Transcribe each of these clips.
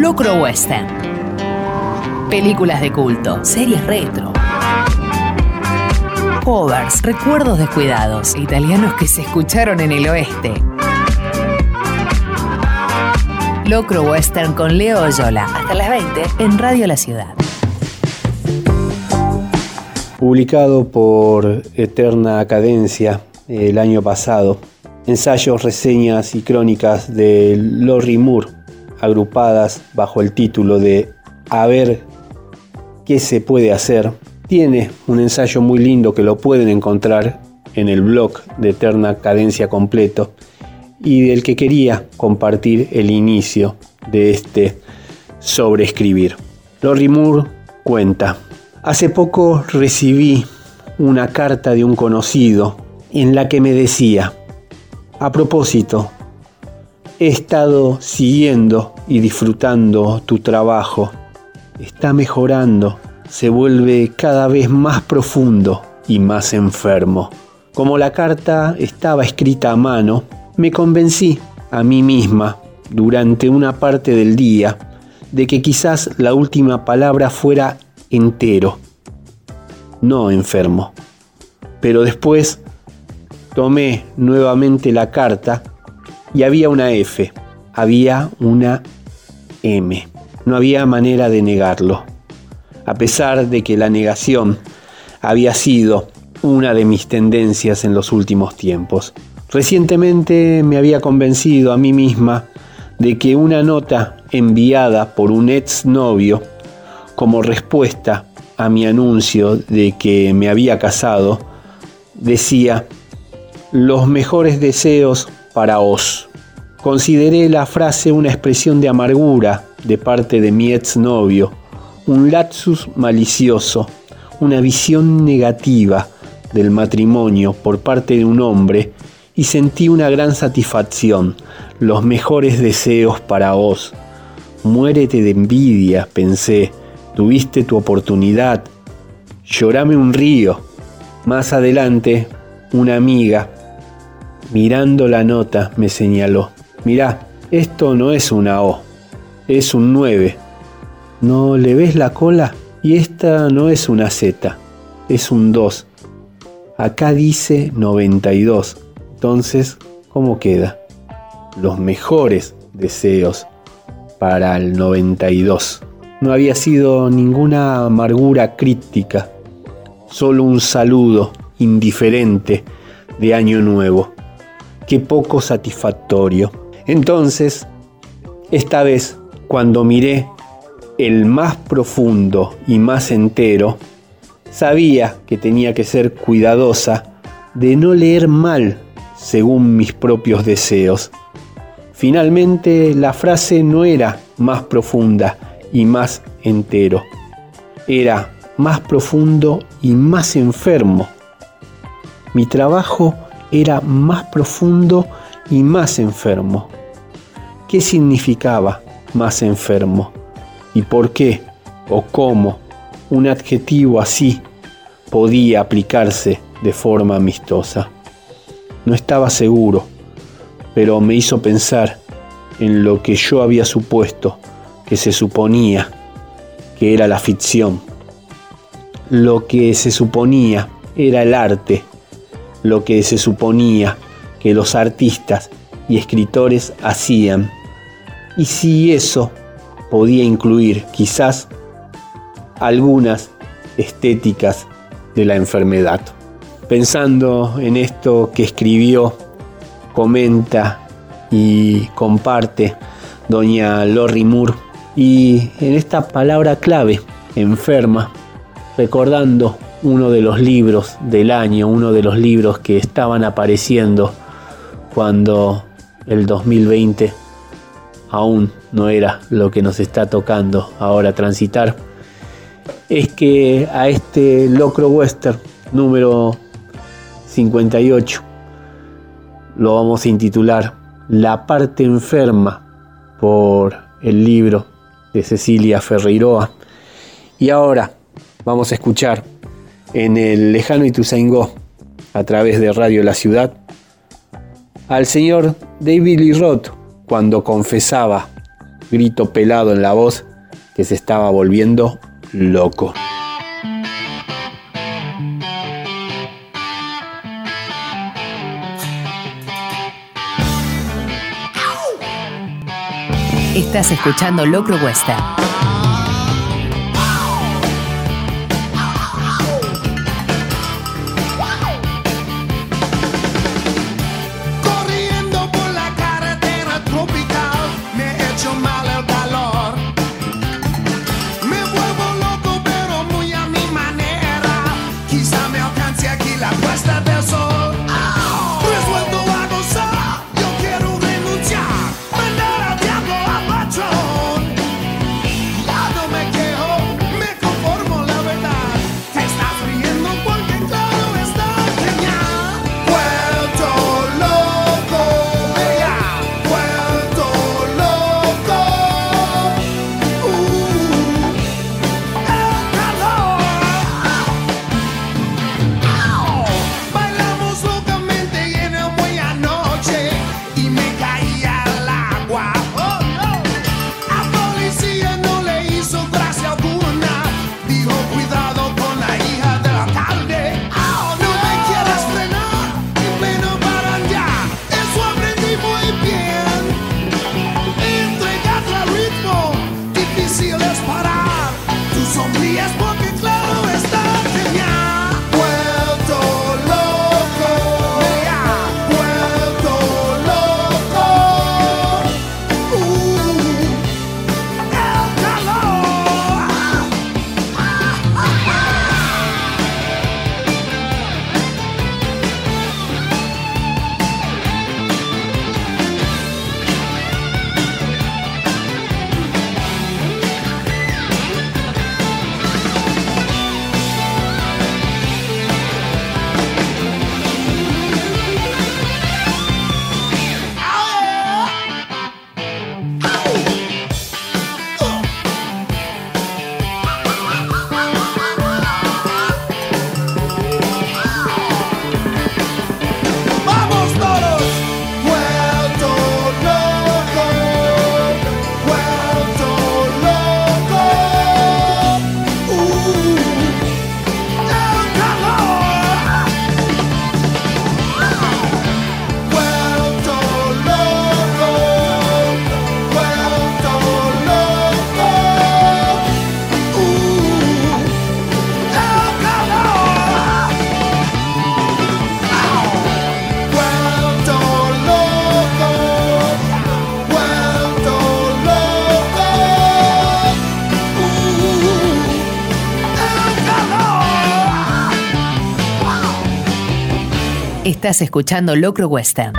Locro Western. Películas de culto, series retro. Covers, recuerdos descuidados, italianos que se escucharon en el oeste. Locro Western con Leo Oyola. Hasta las 20 en Radio La Ciudad. Publicado por Eterna Cadencia el año pasado, ensayos, reseñas y crónicas de Lorry Moore, agrupadas bajo el título de A ver qué se puede hacer. Tiene un ensayo muy lindo que lo pueden encontrar en el blog de Eterna Cadencia Completo y del que quería compartir el inicio de este sobreescribir. Lorry Moore cuenta, hace poco recibí una carta de un conocido en la que me decía, a propósito, he estado siguiendo y disfrutando tu trabajo. Está mejorando, se vuelve cada vez más profundo y más enfermo. Como la carta estaba escrita a mano, me convencí a mí misma durante una parte del día de que quizás la última palabra fuera entero, no enfermo. Pero después Tomé nuevamente la carta y había una F, había una M. No había manera de negarlo. A pesar de que la negación había sido una de mis tendencias en los últimos tiempos. Recientemente me había convencido a mí misma de que una nota enviada por un ex novio como respuesta a mi anuncio de que me había casado decía los mejores deseos para os. Consideré la frase una expresión de amargura de parte de mi exnovio, un lapsus malicioso, una visión negativa del matrimonio por parte de un hombre y sentí una gran satisfacción, los mejores deseos para vos. Muérete de envidia, pensé, tuviste tu oportunidad, llorame un río. Más adelante, una amiga Mirando la nota me señaló, mirá, esto no es una O, es un 9. ¿No le ves la cola? Y esta no es una Z, es un 2. Acá dice 92. Entonces, ¿cómo queda? Los mejores deseos para el 92. No había sido ninguna amargura crítica, solo un saludo indiferente de año nuevo qué poco satisfactorio. Entonces, esta vez, cuando miré el más profundo y más entero, sabía que tenía que ser cuidadosa de no leer mal según mis propios deseos. Finalmente, la frase no era más profunda y más entero, era más profundo y más enfermo. Mi trabajo era más profundo y más enfermo. ¿Qué significaba más enfermo? ¿Y por qué o cómo un adjetivo así podía aplicarse de forma amistosa? No estaba seguro, pero me hizo pensar en lo que yo había supuesto que se suponía que era la ficción. Lo que se suponía era el arte lo que se suponía que los artistas y escritores hacían, y si eso podía incluir quizás algunas estéticas de la enfermedad. Pensando en esto que escribió, comenta y comparte doña Lori Moore, y en esta palabra clave, enferma, recordando uno de los libros del año, uno de los libros que estaban apareciendo cuando el 2020 aún no era lo que nos está tocando ahora transitar, es que a este Locro Western número 58 lo vamos a intitular La parte enferma por el libro de Cecilia Ferreiroa. Y ahora vamos a escuchar en el lejano Ituzaingó, a través de Radio La Ciudad, al señor David Lee Roth cuando confesaba grito pelado en la voz que se estaba volviendo loco. Estás escuchando Locro Western. Estás escuchando Locro Western.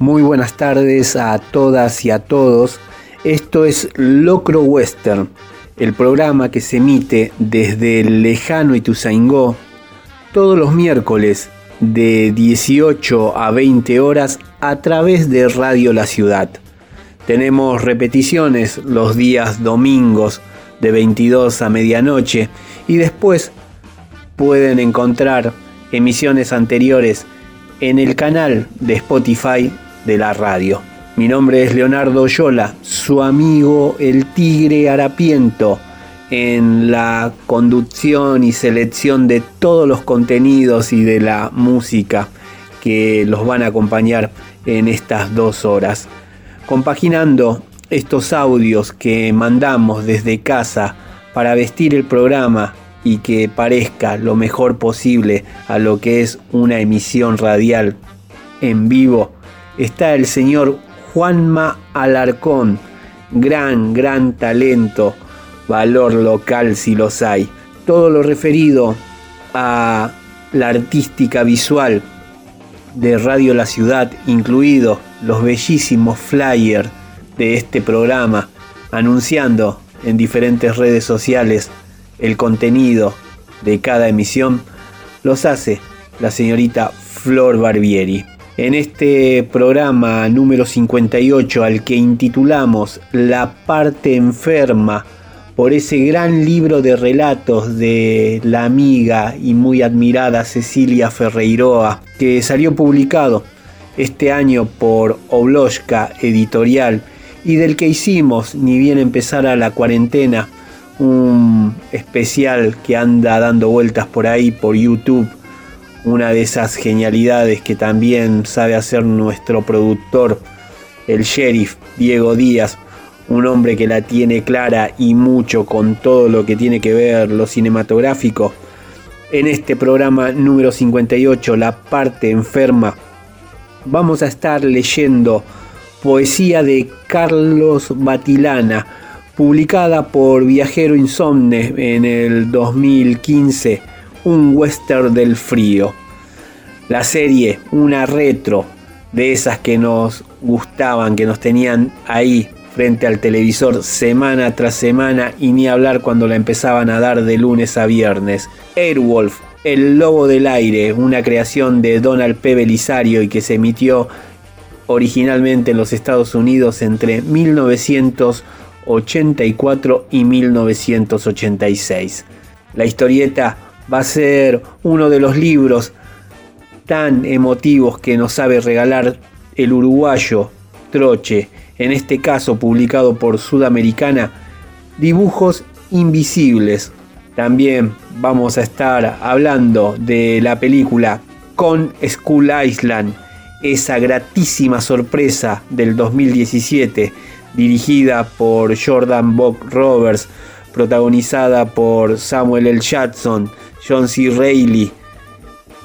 Muy buenas tardes a todas y a todos. Esto es Locro Western, el programa que se emite desde el lejano Ituzaingó todos los miércoles de 18 a 20 horas a través de Radio La Ciudad. Tenemos repeticiones los días domingos de 22 a medianoche y después pueden encontrar emisiones anteriores en el canal de Spotify de la radio. Mi nombre es Leonardo Yola, su amigo el Tigre Harapiento, en la conducción y selección de todos los contenidos y de la música que los van a acompañar en estas dos horas. Compaginando estos audios que mandamos desde casa para vestir el programa y que parezca lo mejor posible a lo que es una emisión radial en vivo, está el señor Juanma Alarcón, gran, gran talento, valor local si los hay. Todo lo referido a la artística visual de Radio La Ciudad, incluidos los bellísimos flyers de este programa, anunciando en diferentes redes sociales el contenido de cada emisión, los hace la señorita Flor Barbieri. En este programa número 58 al que intitulamos La parte enferma por ese gran libro de relatos de la amiga y muy admirada Cecilia Ferreiroa, que salió publicado este año por Obloshka Editorial y del que hicimos, ni bien empezara la cuarentena, un especial que anda dando vueltas por ahí por YouTube, una de esas genialidades que también sabe hacer nuestro productor, el sheriff Diego Díaz, un hombre que la tiene clara y mucho con todo lo que tiene que ver lo cinematográfico. En este programa número 58, La parte enferma, vamos a estar leyendo poesía de Carlos Batilana, publicada por Viajero Insomne en el 2015, un western del frío. La serie, una retro de esas que nos gustaban, que nos tenían ahí frente al televisor semana tras semana y ni hablar cuando la empezaban a dar de lunes a viernes. Airwolf, El Lobo del Aire, una creación de Donald P. Belisario y que se emitió originalmente en los Estados Unidos entre 1984 y 1986. La historieta va a ser uno de los libros tan emotivos que nos sabe regalar el uruguayo Troche en este caso publicado por Sudamericana, Dibujos Invisibles. También vamos a estar hablando de la película Con School Island, esa gratísima sorpresa del 2017, dirigida por Jordan Bock Roberts, protagonizada por Samuel L. Jackson, John C. Reilly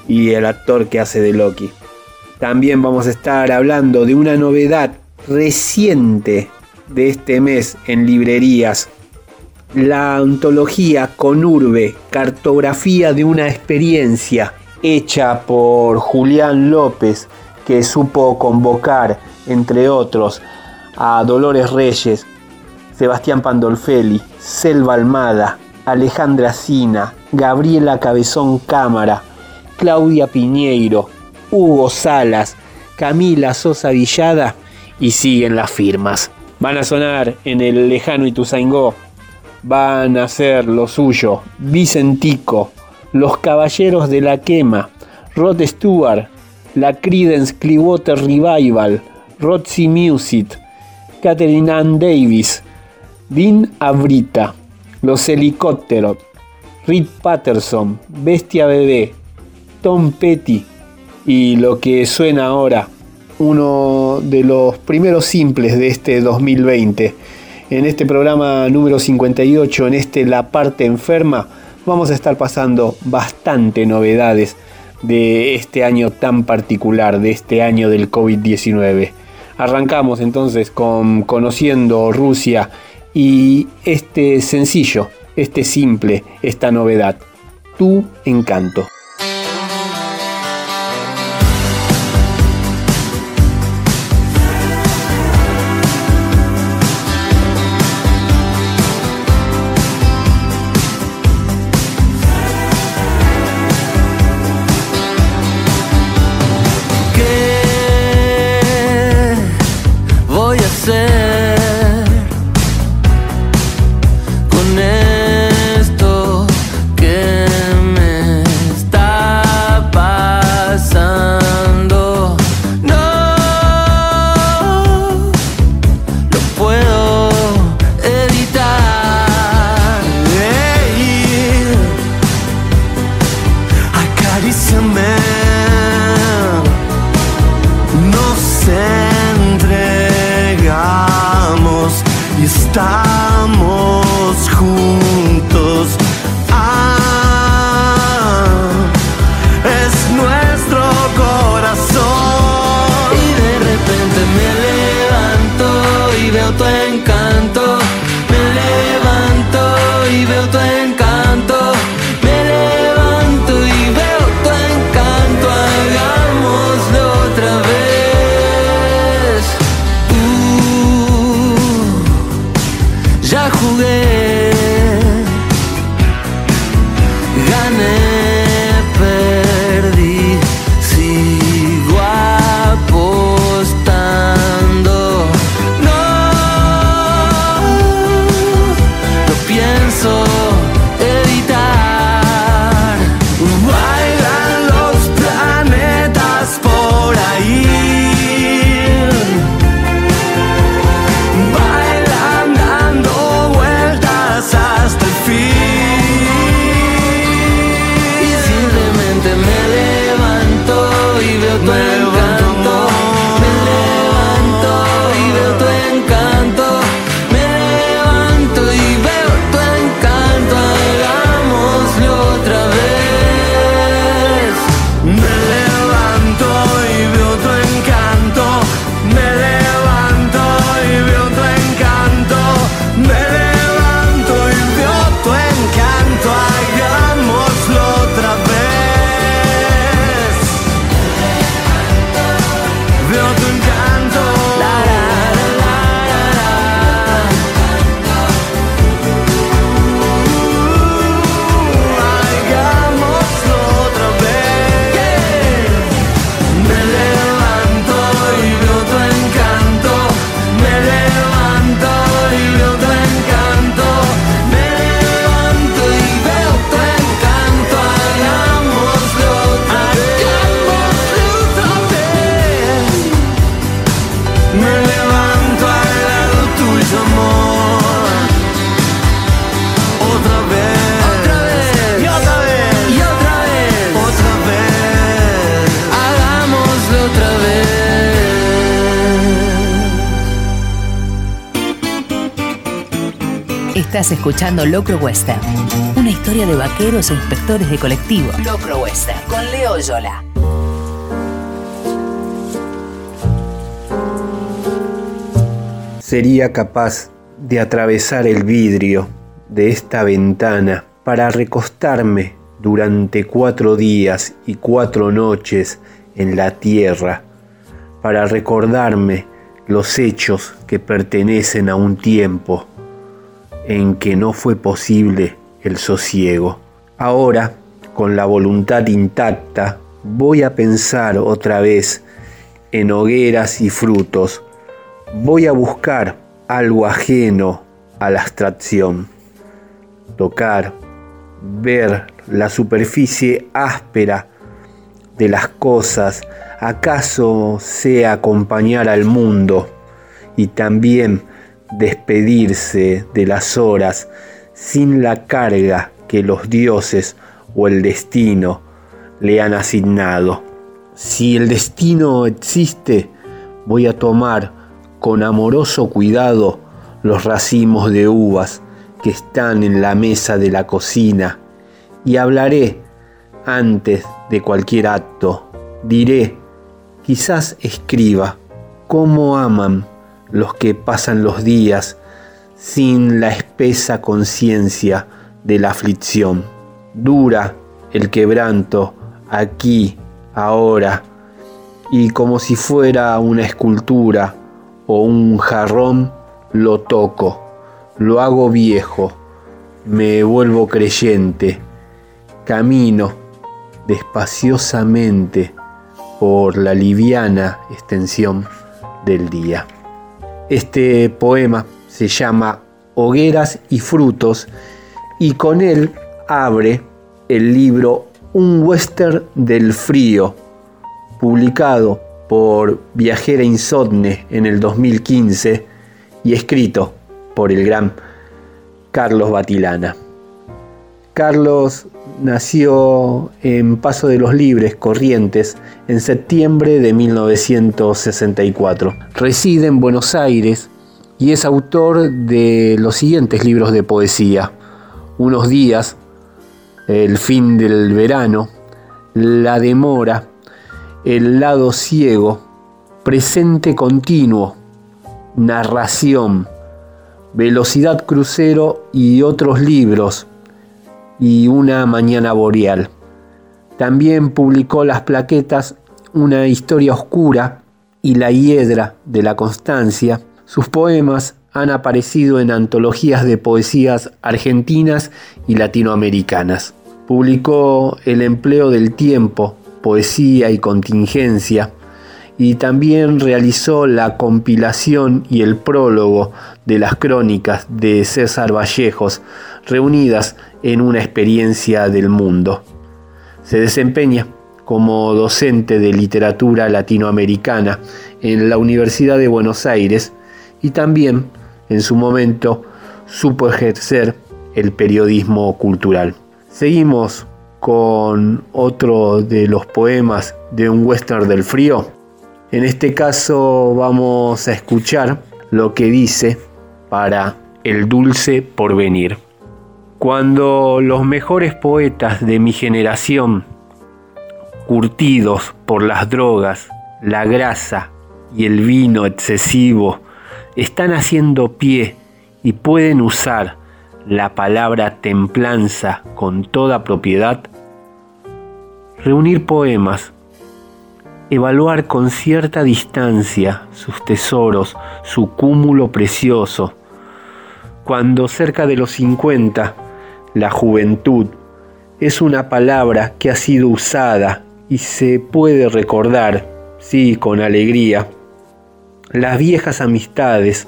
y el actor que hace de Loki. También vamos a estar hablando de una novedad reciente de este mes en librerías, la antología con Urbe, cartografía de una experiencia hecha por Julián López, que supo convocar, entre otros, a Dolores Reyes, Sebastián Pandolfelli, Selva Almada, Alejandra Sina, Gabriela Cabezón Cámara, Claudia Piñeiro, Hugo Salas, Camila Sosa Villada y siguen las firmas. Van a sonar en el lejano Ituzaingó, van a hacer lo suyo, Vicentico, Los Caballeros de la Quema, Rod Stewart, la Credence Clearwater Revival, Roxy Music, Catherine Ann Davis, Dean Abrita, Los Helicópteros, Reed Patterson, Bestia Bebé, Tom Petty y lo que suena ahora, uno de los primeros simples de este 2020. En este programa número 58, en este La parte enferma, vamos a estar pasando bastante novedades de este año tan particular, de este año del COVID-19. Arrancamos entonces con conociendo Rusia y este sencillo, este simple, esta novedad, tu encanto. Estás escuchando Locro Western, una historia de vaqueros e inspectores de colectivo. Locro Western con Leo Yola. Sería capaz de atravesar el vidrio de esta ventana para recostarme durante cuatro días y cuatro noches en la tierra, para recordarme los hechos que pertenecen a un tiempo en que no fue posible el sosiego. Ahora, con la voluntad intacta, voy a pensar otra vez en hogueras y frutos. Voy a buscar algo ajeno a la abstracción. Tocar, ver la superficie áspera de las cosas, acaso sea acompañar al mundo y también despedirse de las horas sin la carga que los dioses o el destino le han asignado. Si el destino existe, voy a tomar con amoroso cuidado los racimos de uvas que están en la mesa de la cocina y hablaré antes de cualquier acto. Diré, quizás escriba, cómo aman los que pasan los días sin la espesa conciencia de la aflicción. Dura el quebranto aquí, ahora, y como si fuera una escultura o un jarrón, lo toco, lo hago viejo, me vuelvo creyente, camino despaciosamente por la liviana extensión del día. Este poema se llama Hogueras y Frutos y con él abre el libro Un Western del Frío, publicado por Viajera Insomne en el 2015 y escrito por el gran Carlos Batilana. Carlos nació en Paso de los Libres, Corrientes, en septiembre de 1964. Reside en Buenos Aires y es autor de los siguientes libros de poesía. Unos días, El fin del verano, La demora, El lado ciego, Presente continuo, Narración, Velocidad crucero y otros libros y Una mañana boreal. También publicó las plaquetas Una historia oscura y La hiedra de la constancia. Sus poemas han aparecido en antologías de poesías argentinas y latinoamericanas. Publicó El empleo del tiempo, poesía y contingencia, y también realizó la compilación y el prólogo de las crónicas de César Vallejos, reunidas en una experiencia del mundo. Se desempeña como docente de literatura latinoamericana en la Universidad de Buenos Aires y también en su momento supo ejercer el periodismo cultural. Seguimos con otro de los poemas de un western del frío. En este caso vamos a escuchar lo que dice para el dulce porvenir. Cuando los mejores poetas de mi generación, curtidos por las drogas, la grasa y el vino excesivo, están haciendo pie y pueden usar la palabra templanza con toda propiedad, reunir poemas, evaluar con cierta distancia sus tesoros, su cúmulo precioso, cuando cerca de los 50 la juventud es una palabra que ha sido usada y se puede recordar, sí, con alegría. Las viejas amistades,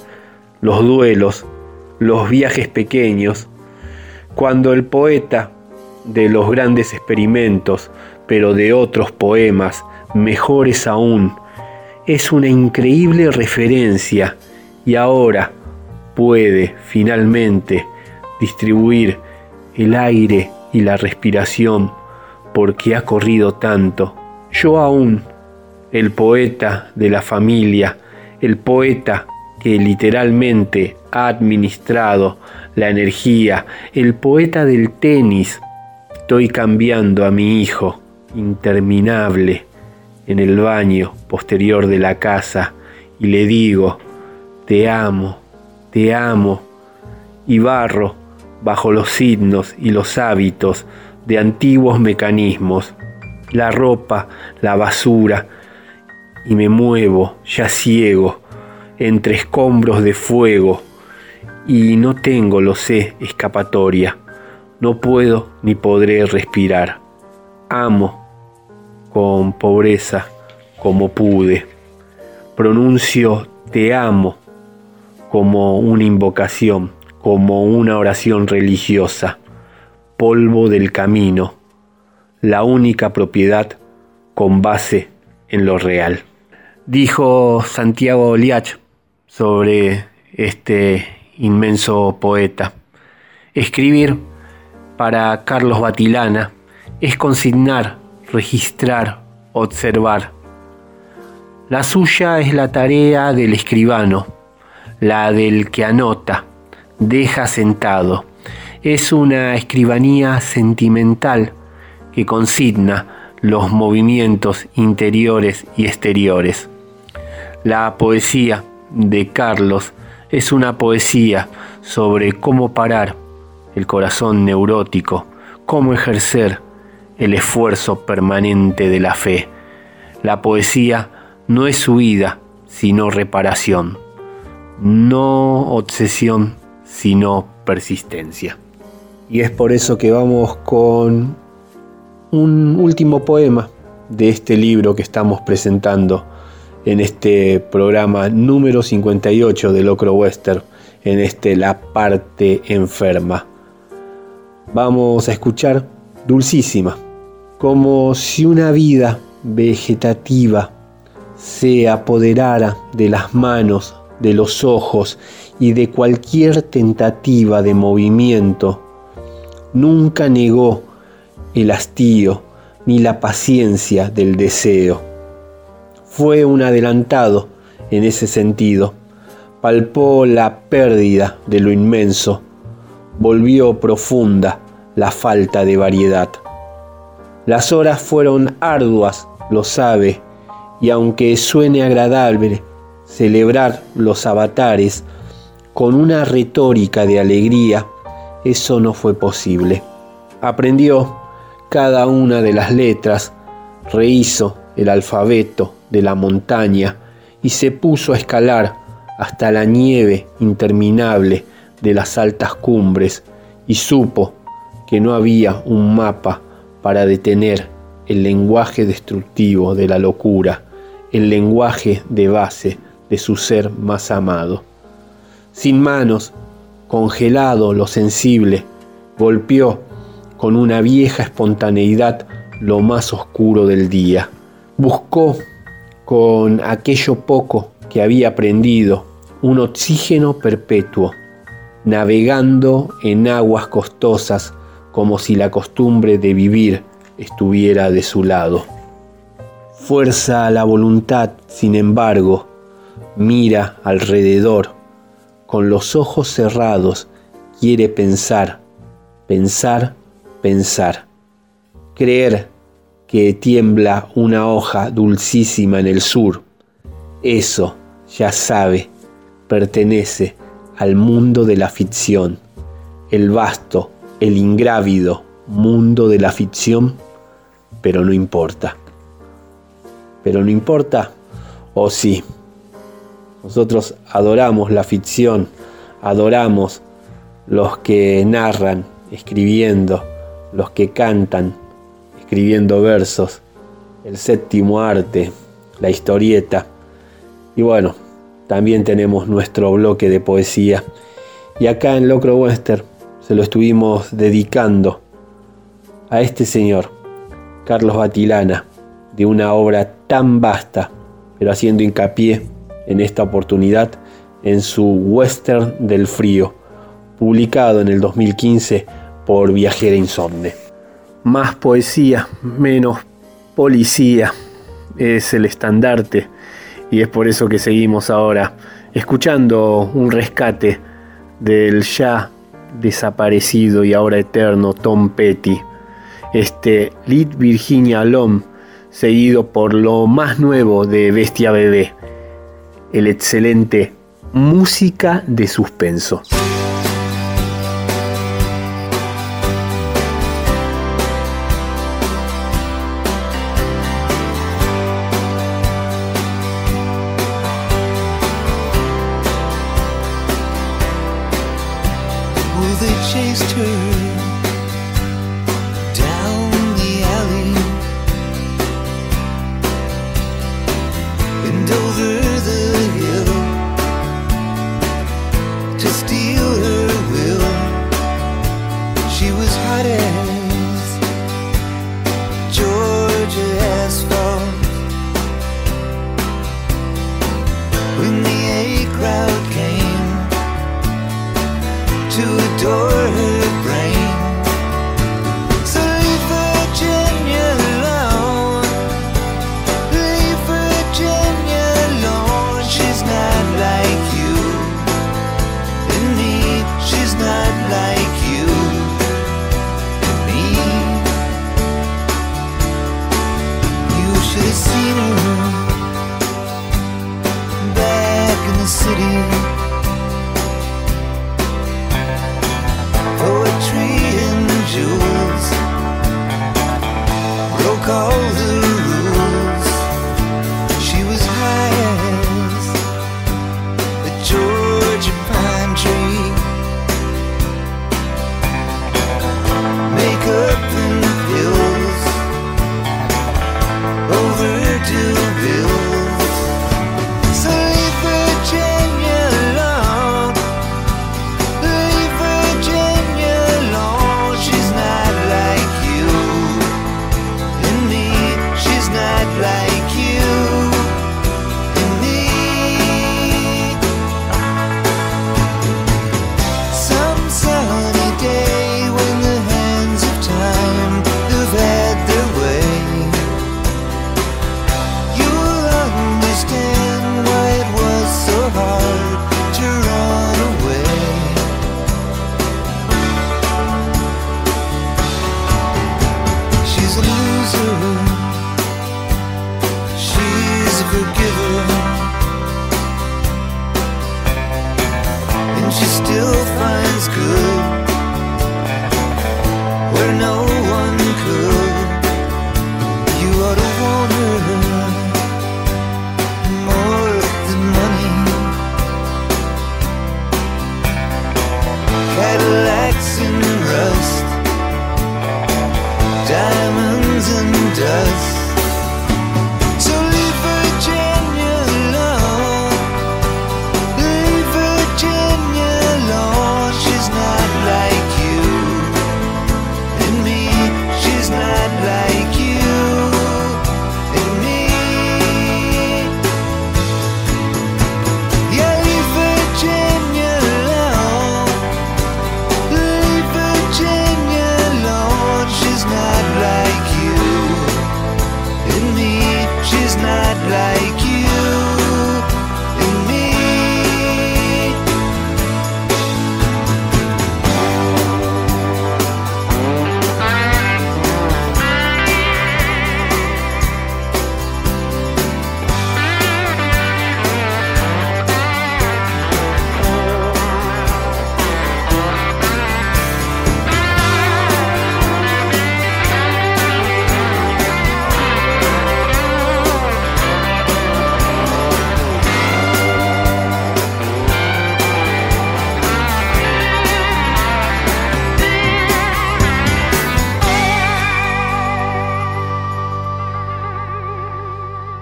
los duelos, los viajes pequeños, cuando el poeta de los grandes experimentos, pero de otros poemas, mejores aún, es una increíble referencia y ahora puede finalmente distribuir el aire y la respiración, porque ha corrido tanto. Yo aún, el poeta de la familia, el poeta que literalmente ha administrado la energía, el poeta del tenis. Estoy cambiando a mi hijo, interminable, en el baño posterior de la casa y le digo, te amo, te amo, y barro bajo los signos y los hábitos de antiguos mecanismos, la ropa, la basura, y me muevo ya ciego entre escombros de fuego, y no tengo, lo sé, escapatoria, no puedo ni podré respirar. Amo con pobreza como pude. Pronuncio te amo como una invocación, como una oración religiosa, polvo del camino, la única propiedad con base en lo real. Dijo Santiago Liach sobre este inmenso poeta. Escribir para Carlos Batilana es consignar, registrar, observar. La suya es la tarea del escribano, la del que anota, deja sentado. Es una escribanía sentimental que consigna los movimientos interiores y exteriores. La poesía de Carlos es una poesía sobre cómo parar el corazón neurótico, cómo ejercer el esfuerzo permanente de la fe. La poesía no es huida, sino reparación no obsesión, sino persistencia. Y es por eso que vamos con un último poema de este libro que estamos presentando en este programa número 58 de Locro Western, en este La parte enferma. Vamos a escuchar Dulcísima, como si una vida vegetativa se apoderara de las manos de los ojos y de cualquier tentativa de movimiento. Nunca negó el hastío ni la paciencia del deseo. Fue un adelantado en ese sentido. Palpó la pérdida de lo inmenso. Volvió profunda la falta de variedad. Las horas fueron arduas, lo sabe, y aunque suene agradable, celebrar los avatares con una retórica de alegría, eso no fue posible. Aprendió cada una de las letras, rehizo el alfabeto de la montaña y se puso a escalar hasta la nieve interminable de las altas cumbres y supo que no había un mapa para detener el lenguaje destructivo de la locura, el lenguaje de base de su ser más amado. Sin manos, congelado lo sensible, golpeó con una vieja espontaneidad lo más oscuro del día. Buscó con aquello poco que había aprendido un oxígeno perpetuo, navegando en aguas costosas como si la costumbre de vivir estuviera de su lado. Fuerza a la voluntad, sin embargo, mira alrededor, con los ojos cerrados, quiere pensar, pensar, pensar. Creer que tiembla una hoja dulcísima en el sur, eso, ya sabe, pertenece al mundo de la ficción, el vasto, el ingrávido mundo de la ficción, pero no importa. Pero no importa, o sí. Nosotros adoramos la ficción, adoramos los que narran, escribiendo, los que cantan, escribiendo versos, el séptimo arte, la historieta. Y bueno, también tenemos nuestro bloque de poesía. Y acá en Locro Western se lo estuvimos dedicando a este señor, Carlos Batilana, de una obra tan vasta, pero haciendo hincapié en esta oportunidad en su Western del Frío, publicado en el 2015 por Viajera Insomne. Más poesía, menos policía, es el estandarte y es por eso que seguimos ahora escuchando un rescate del ya desaparecido y ahora eterno Tom Petty. Este Lead Virginia Lom, seguido por lo más nuevo de Bestia Bebé, el excelente Música de Suspenso.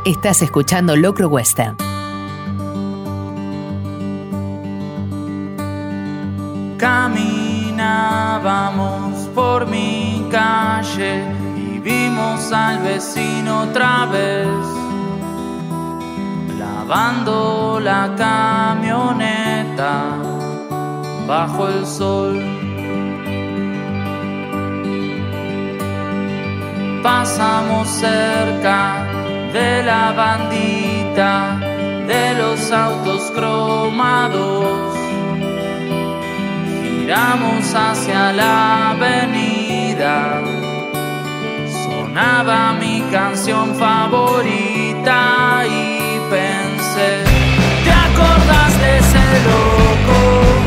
Estás escuchando Locro Western. Caminábamos por mi calle y vimos al vecino otra vez lavando la camioneta bajo el sol. Pasamos cerca de la bandita de los autos cromados Miramos hacia la avenida. Sonaba mi canción favorita y pensé, ¿te acordás de ese loco?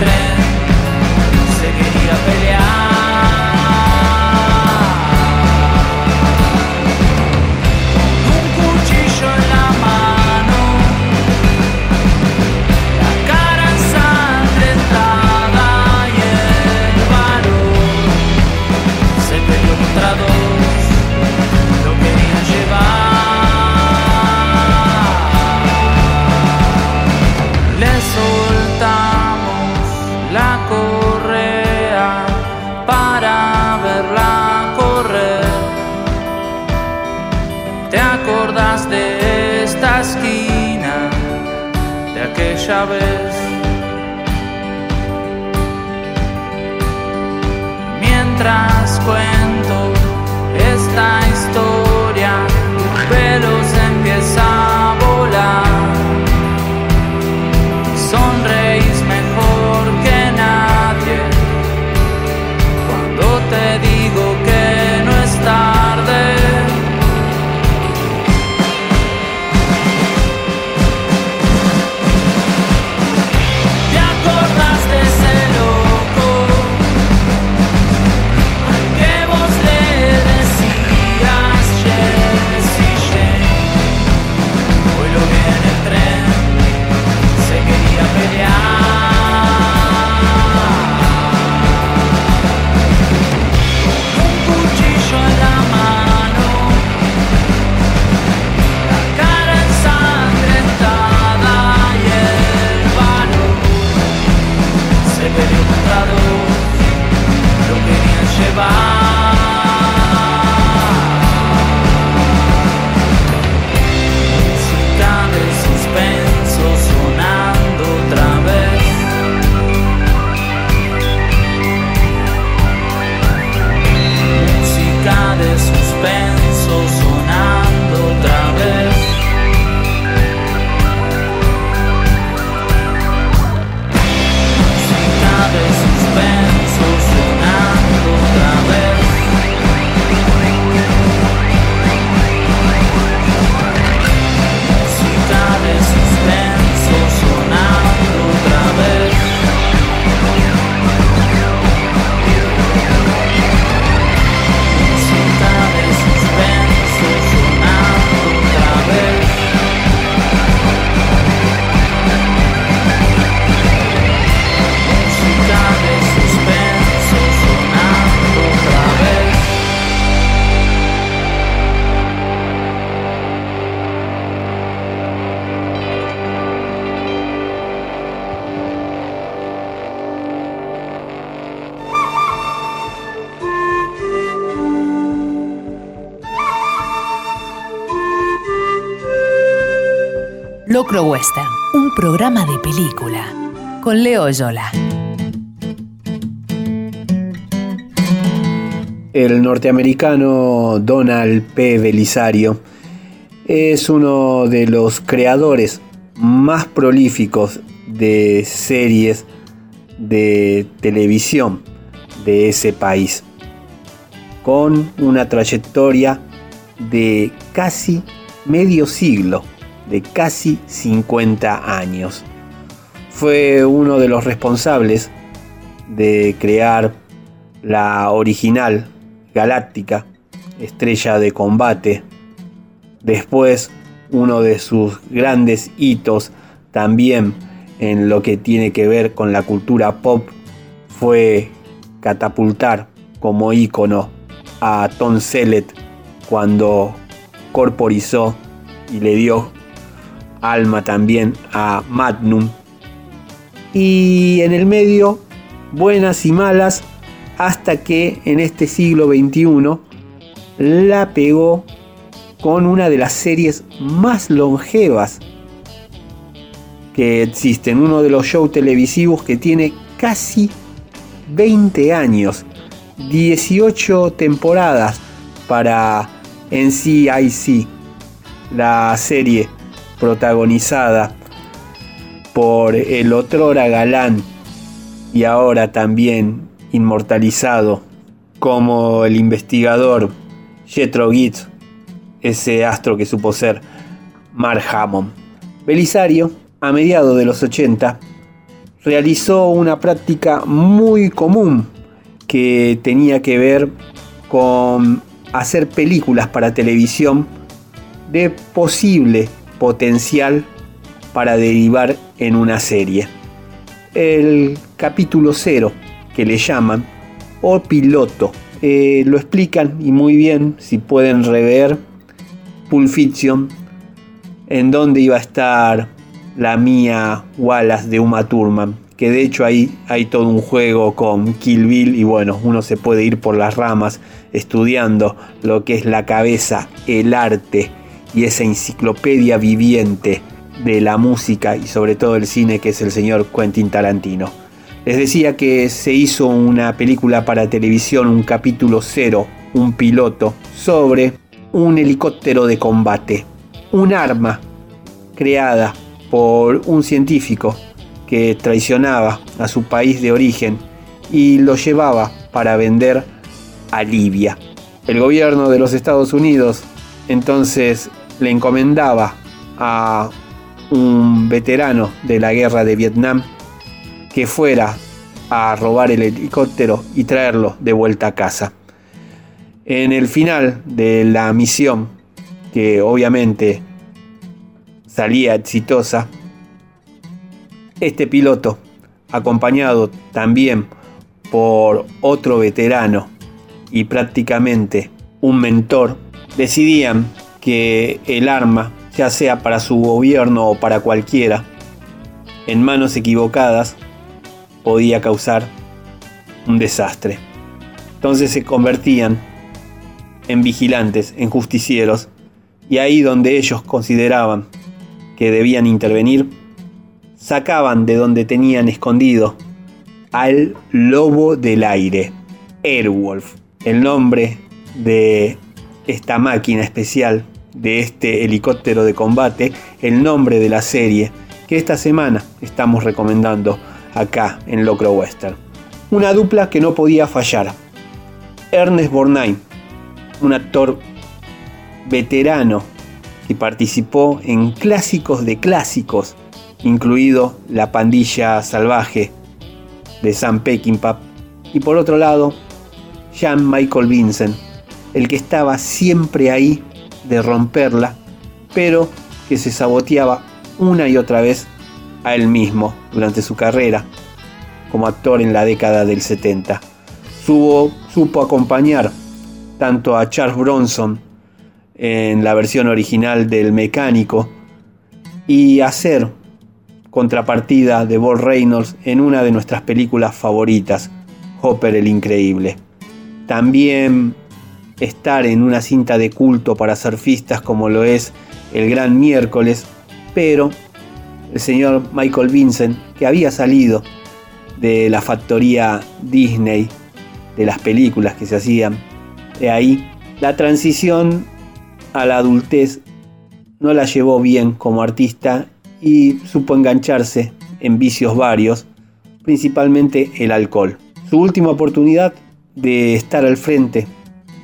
Red. Mientras Un programa de película con Leo Yola. El norteamericano Donald P. Belisario es uno de los creadores más prolíficos de series de televisión de ese país, con una trayectoria de casi medio siglo de casi 50 años. Fue uno de los responsables de crear la original Galáctica, estrella de combate. Después, uno de sus grandes hitos también en lo que tiene que ver con la cultura pop fue catapultar como ícono a Tom Selleck cuando corporizó y le dio alma también a Magnum. Y en el medio, buenas y malas, hasta que en este siglo XXI la pegó con una de las series más longevas que existen, uno de los shows televisivos que tiene casi 20 años, 18 temporadas para en CIC, la serie protagonizada por el otrora galán y ahora también inmortalizado como el investigador Jethro Gitt, ese astro que supo ser Mark Hammond. Belisario, a mediados de los 80, realizó una práctica muy común que tenía que ver con hacer películas para televisión de posible potencial para derivar en una serie. El capítulo cero, que le llaman, o piloto, eh, lo explican y muy bien si pueden rever Pulp Fiction, en donde iba a estar la mía Wallace de Uma Thurman, que de hecho ahí hay todo un juego con Kill Bill y bueno, uno se puede ir por las ramas estudiando lo que es la cabeza, el arte y esa enciclopedia viviente de la música y sobre todo el cine que es el señor Quentin Tarantino. Les decía que se hizo una película para televisión, un capítulo cero, un piloto, sobre un helicóptero de combate, un arma creada por un científico que traicionaba a su país de origen y lo llevaba para vender a Libia. El gobierno de los Estados Unidos entonces le encomendaba a un veterano de la guerra de Vietnam que fuera a robar el helicóptero y traerlo de vuelta a casa. En el final de la misión, que obviamente salía exitosa, este piloto, acompañado también por otro veterano y prácticamente un mentor, decidían que el arma ya sea para su gobierno o para cualquiera, en manos equivocadas, podía causar un desastre. Entonces se convertían en vigilantes, en justicieros, y ahí donde ellos consideraban que debían intervenir, sacaban de donde tenían escondido al lobo del aire, Airwolf, el nombre de esta máquina especial de este helicóptero de combate, el nombre de la serie que esta semana estamos recomendando acá en Locro Western. Una dupla que no podía fallar. Ernest Borgnine, un actor veterano que participó en clásicos de clásicos, incluido La pandilla salvaje de Sam Peckinpah, y por otro lado, Jean Michael Vincent, el que estaba siempre ahí de romperla, pero que se saboteaba una y otra vez a él mismo durante su carrera como actor en la década del 70. Supo, acompañar tanto a Charles Bronson en la versión original del Mecánico y hacer contrapartida de Bob Reynolds en una de nuestras películas favoritas, Hopper el Increíble. También estar en una cinta de culto para surfistas como lo es El Gran Miércoles, pero el señor Michael Vincent, que había salido de la factoría Disney, de las películas que se hacían, de ahí, la transición a la adultez no la llevó bien como artista y supo engancharse en vicios varios, principalmente el alcohol. Su última oportunidad de estar al frente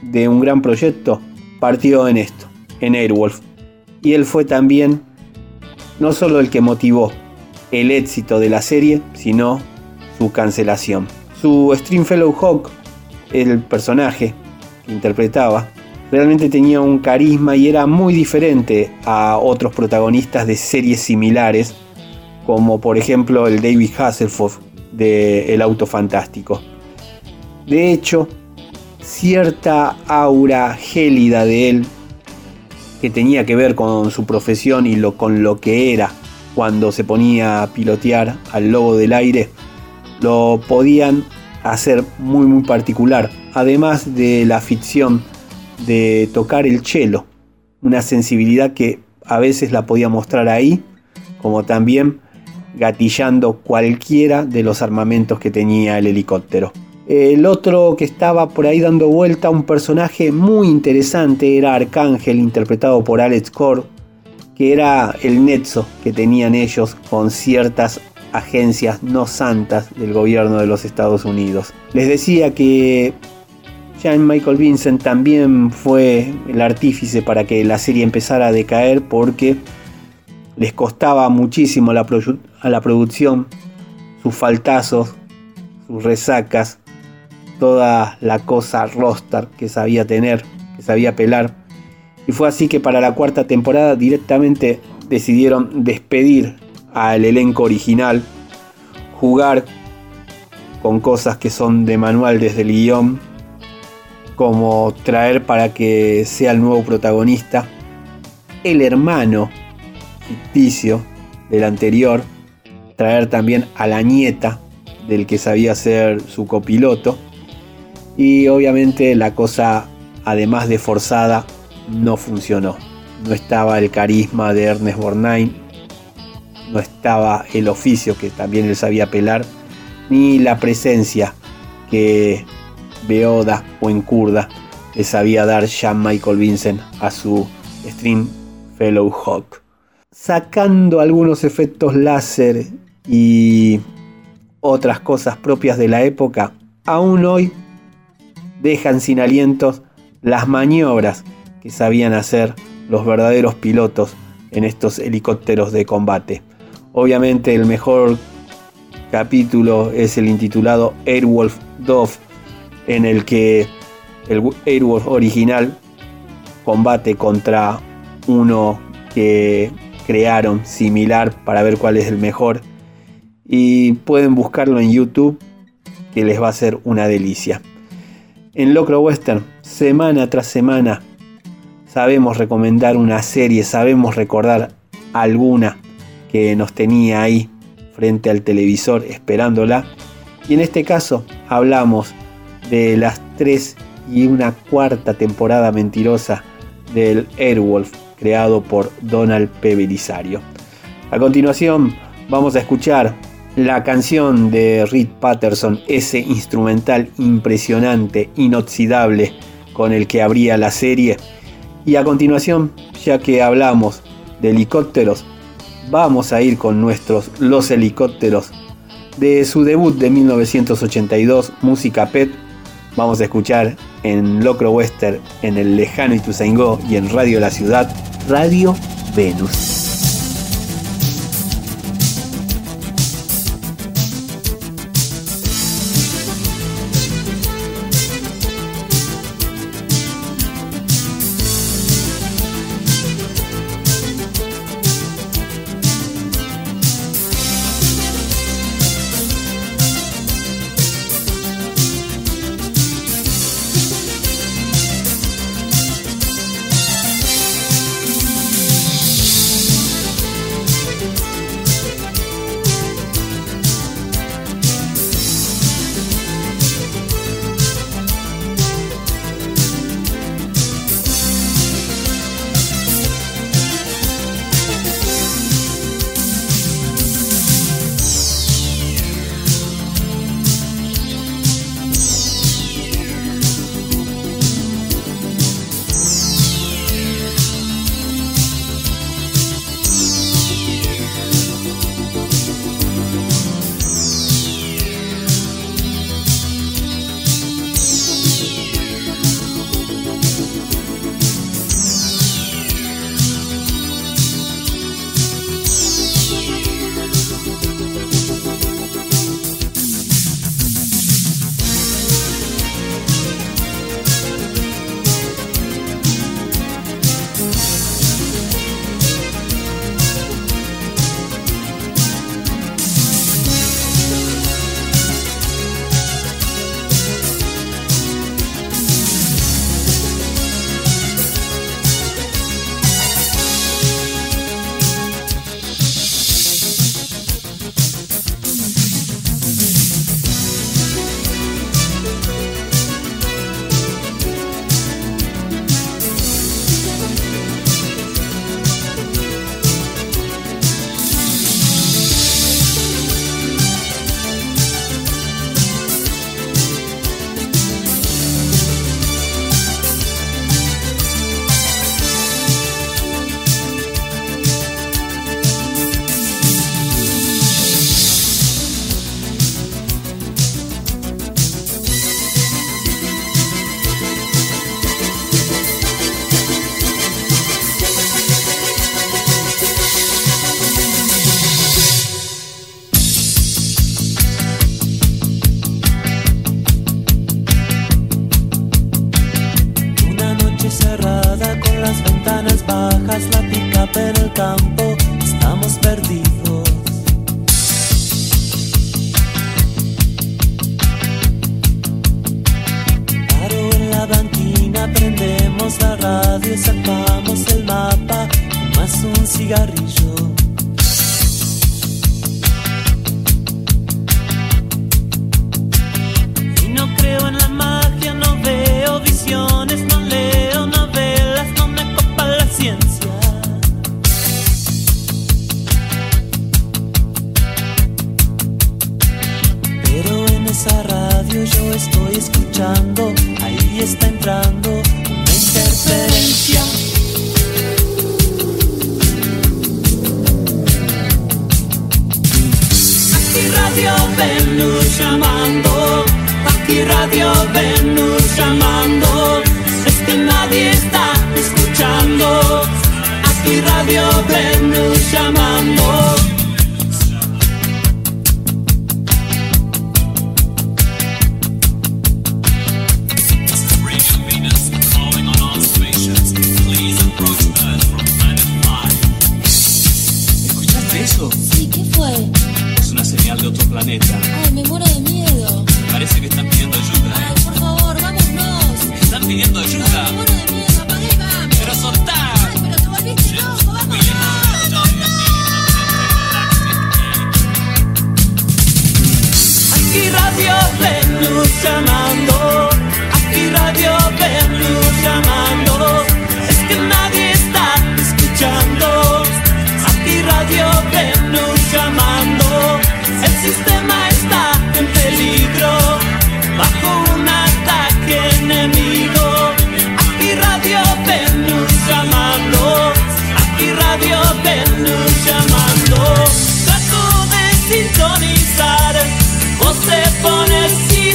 de un gran proyecto partió en esto, en Airwolf. Y él fue también no solo el que motivó el éxito de la serie, sino su cancelación. Su Stringfellow Hawk, el personaje que interpretaba, realmente tenía un carisma y era muy diferente a otros protagonistas de series similares, como por ejemplo el David Hasselhoff de El Auto Fantástico. De hecho, cierta aura gélida de él que tenía que ver con su profesión y lo, con lo que era cuando se ponía a pilotear al lobo del aire, lo podían hacer muy muy particular, además de la ficción de tocar el cello, una sensibilidad que a veces la podía mostrar ahí, como también gatillando cualquiera de los armamentos que tenía el helicóptero. El otro que estaba por ahí dando vuelta, un personaje muy interesante, era Arcángel, interpretado por Alex Core, que era el nexo que tenían ellos con ciertas agencias no santas del gobierno de los Estados Unidos. Les decía que Jean Michael Vincent también fue el artífice para que la serie empezara a decaer porque les costaba muchísimo a la, a la producción sus faltazos, sus resacas, toda la cosa roster que sabía tener, que sabía pelar. Y fue así que para la cuarta temporada directamente decidieron despedir al elenco original, jugar con cosas que son de manual desde el guion, como traer para que sea el nuevo protagonista el hermano ficticio del anterior, traer también a la nieta del que sabía ser su copiloto y obviamente la cosa, además de forzada, no funcionó. No estaba el carisma de Ernest Borgnine, no estaba el oficio que también él sabía pelar, ni la presencia que Beoda o en Kurda le sabía dar Jean Michael Vincent a su String Fellow Hawk. Sacando algunos efectos láser y otras cosas propias de la época, aún hoy dejan sin alientos las maniobras que sabían hacer los verdaderos pilotos en estos helicópteros de combate. Obviamente el mejor capítulo es el intitulado Airwolf Dove, en el que el Airwolf original combate contra uno que crearon similar para ver cuál es el mejor. Y pueden buscarlo en YouTube, que les va a ser una delicia en Locro Western, semana tras semana, sabemos recomendar una serie, sabemos recordar alguna que nos tenía ahí frente al televisor esperándola. Y en este caso hablamos de las tres y una cuarta temporada mentirosa del Airwolf creado por Donald P. Belisario. A continuación vamos a escuchar la canción de Reed Patterson, ese instrumental impresionante, inoxidable con el que abría la serie. Y a continuación, ya que hablamos de helicópteros, vamos a ir con nuestros Los Helicópteros de su debut de 1982, Música Pet. Vamos a escuchar en Locro Western, en el lejano Ituzaingó y en Radio La Ciudad, Radio Venus.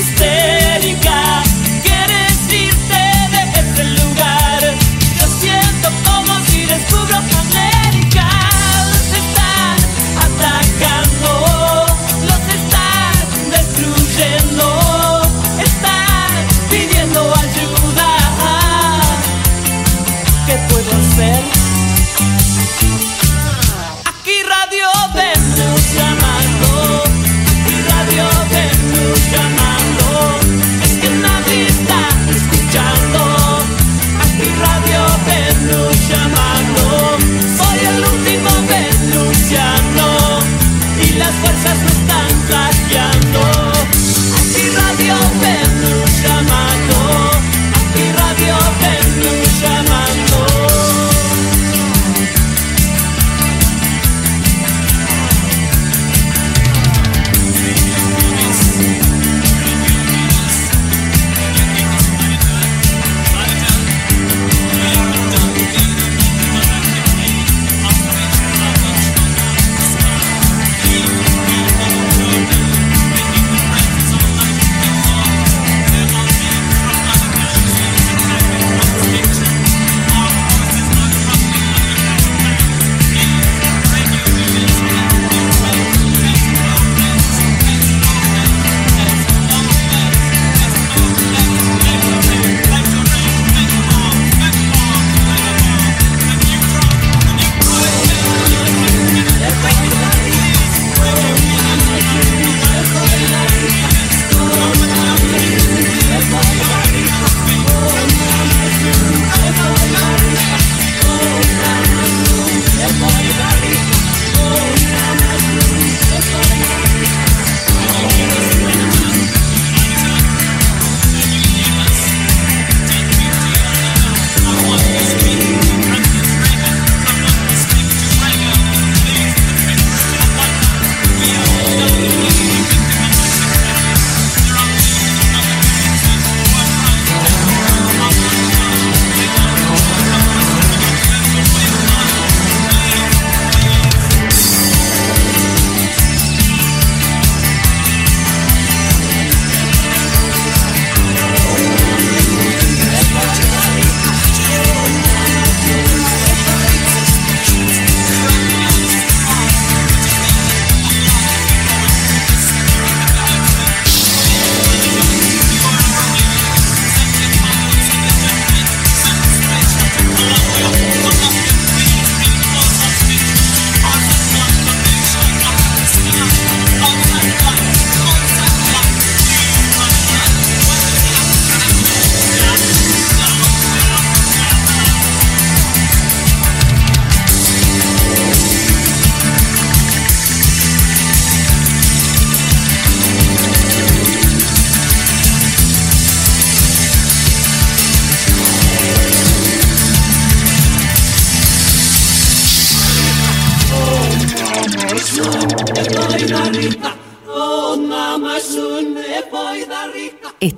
Llamando,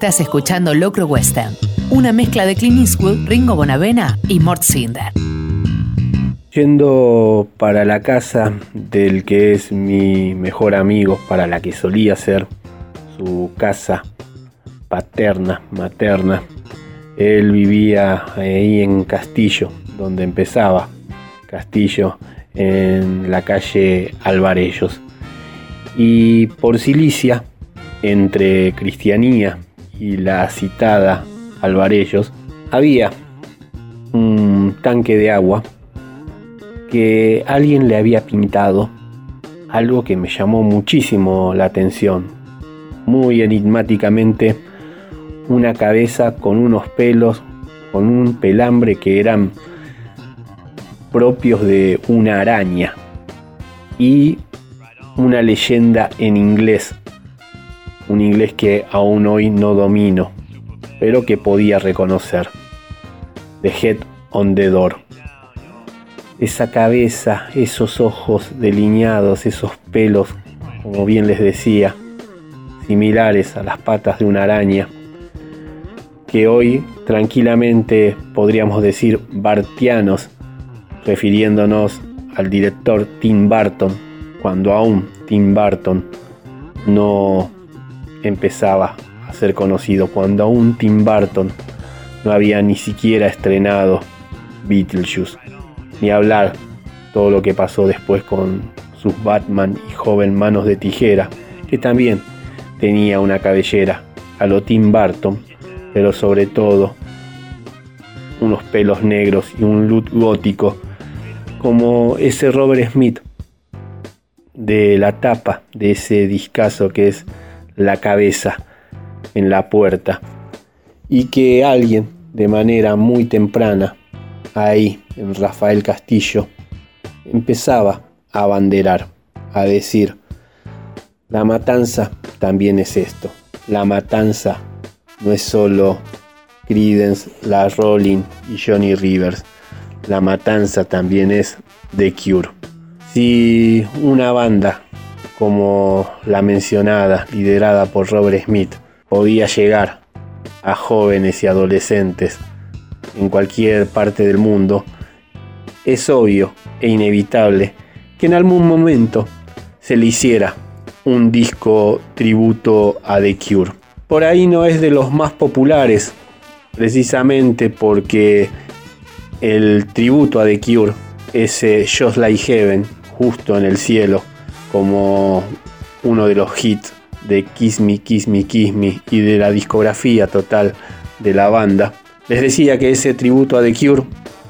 Estás escuchando Locro Western, una mezcla de Clint Eastwood, Ringo Bonavena y Mort Cinder. Yendo para la casa del que es mi mejor amigo, para la que solía ser su casa paterna, materna, él vivía ahí en Castillo, donde empezaba Castillo, en la calle Alvarellos. Y por Silicia, entre Cristianía y la citada Alvarellos, había un tanque de agua que alguien le había pintado, algo que me llamó muchísimo la atención. Muy enigmáticamente, una cabeza con unos pelos, con un pelambre que eran propios de una araña y una leyenda en inglés un inglés que aún hoy no domino, pero que podía reconocer. The Head on the Door. Esa cabeza, esos ojos delineados, esos pelos, como bien les decía, similares a las patas de una araña, que hoy tranquilamente podríamos decir bartianos, refiriéndonos al director Tim Burton, cuando aún Tim Burton no empezaba a ser conocido cuando aún Tim Burton no había ni siquiera estrenado Beetlejuice. Ni hablar todo lo que pasó después con sus Batman y joven manos de tijera, que también tenía una cabellera a lo Tim Burton, pero sobre todo unos pelos negros y un look gótico, como ese Robert Smith de la tapa de ese discazo que es la cabeza en la puerta y que alguien de manera muy temprana ahí en Rafael Castillo empezaba a abanderar, a decir, la matanza también es esto, la matanza no es solo Credence, La Rolling y Johnny Rivers, la matanza también es The Cure. Si una banda como la mencionada, liderada por Robert Smith, podía llegar a jóvenes y adolescentes en cualquier parte del mundo, es obvio e inevitable que en algún momento se le hiciera un disco tributo a The Cure. Por ahí no es de los más populares, precisamente porque el tributo a The Cure, ese Just Like Heaven, justo en el cielo, como uno de los hits de Kiss Me, Kiss Me, Kiss Me y de la discografía total de la banda. Les decía que ese tributo a The Cure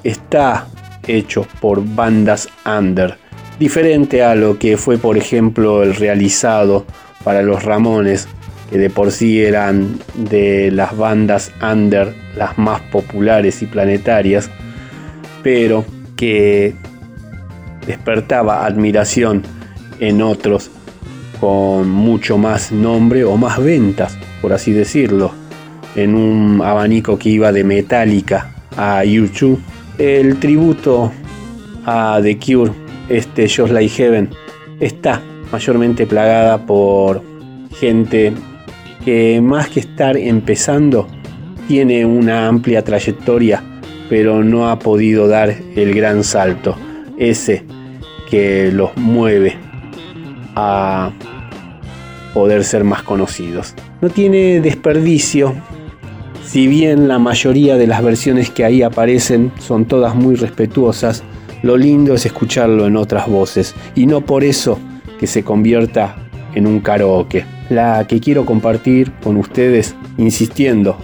está hecho por bandas under, diferente a lo que fue por ejemplo el realizado para los Ramones, que de por sí eran de las bandas under las más populares y planetarias, pero que despertaba admiración en otros con mucho más nombre o más ventas, por así decirlo. En un abanico que iba de Metallica a YouTube, el tributo a The Cure, este Just Like Heaven, está mayormente plagada por gente que más que estar empezando, tiene una amplia trayectoria, pero no ha podido dar el gran salto, ese que los mueve a poder ser más conocidos. No tiene desperdicio, si bien la mayoría de las versiones que ahí aparecen son todas muy respetuosas, lo lindo es escucharlo en otras voces y no por eso que se convierta en un karaoke. La que quiero compartir con ustedes, insistiendo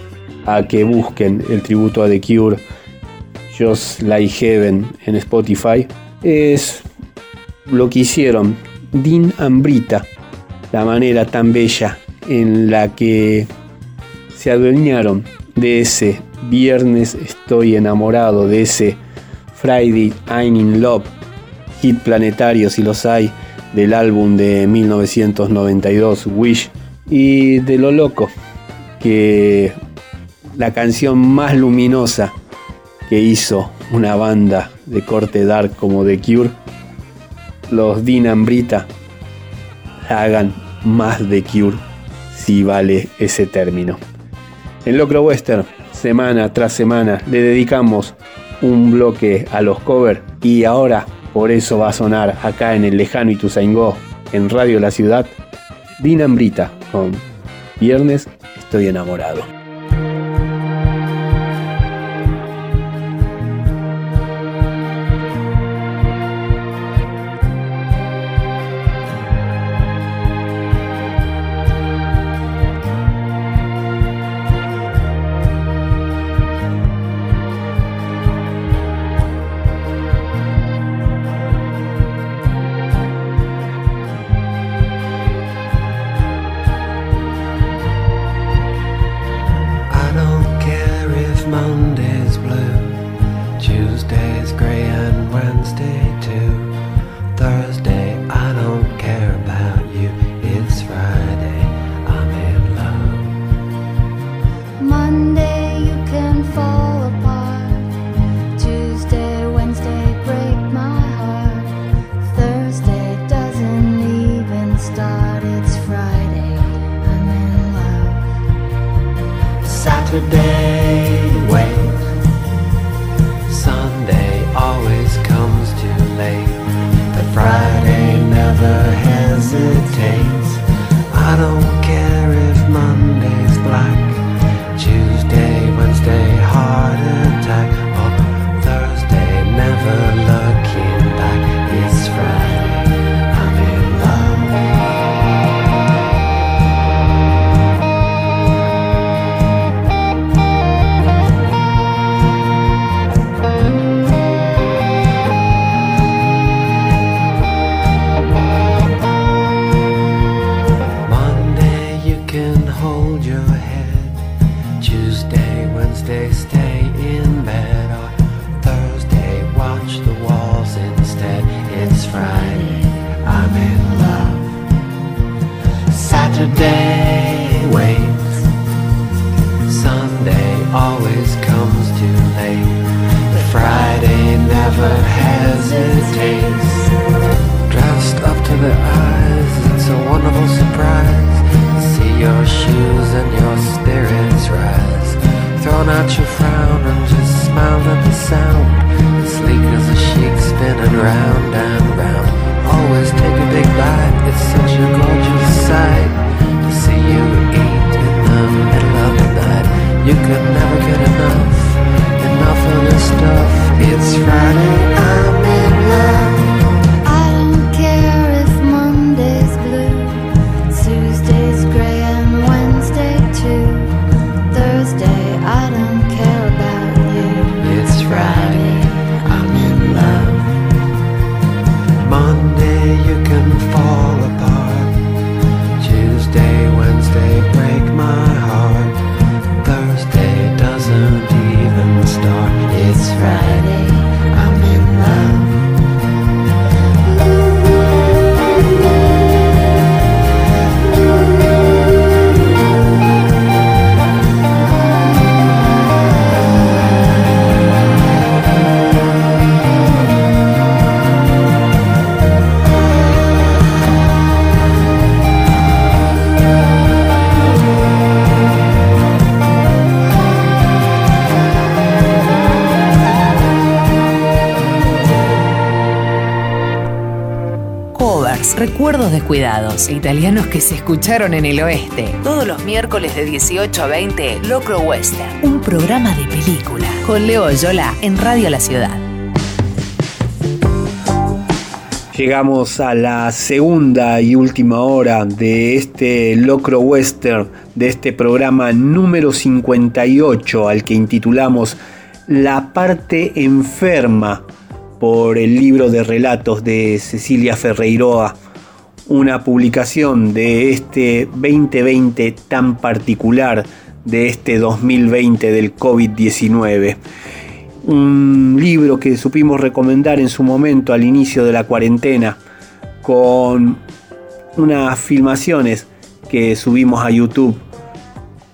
a que busquen el tributo a The Cure, Just Like Heaven en Spotify, es lo que hicieron Dean Ambrita, la manera tan bella en la que se adueñaron de ese Viernes estoy enamorado, de ese Friday I'm in Love, hit planetario si los hay, del álbum de 1992 Wish, y de lo loco que la canción más luminosa que hizo una banda de corte dark como The Cure los Dinambrita hagan más de Cure si vale ese término. En Locro Western, semana tras semana, le dedicamos un bloque a los covers y ahora por eso va a sonar acá en el lejano Ituzaingó, en Radio La Ciudad, Dinambrita con Viernes estoy enamorado. it's such a gorgeous sight to see you eat in the middle of the night. You could never get enough, enough of this stuff. It's Friday. Italianos que se escucharon en el oeste. Todos los miércoles de 18 a 20, Locro Western, un programa de película. Con Leo Yola en Radio La Ciudad. Llegamos a la segunda y última hora de este Locro Western, de este programa número 58, al que intitulamos La parte enferma por el libro de relatos de Cecilia Ferreiroa una publicación de este 2020 tan particular, de este 2020 del COVID-19. Un libro que supimos recomendar en su momento al inicio de la cuarentena, con unas filmaciones que subimos a YouTube,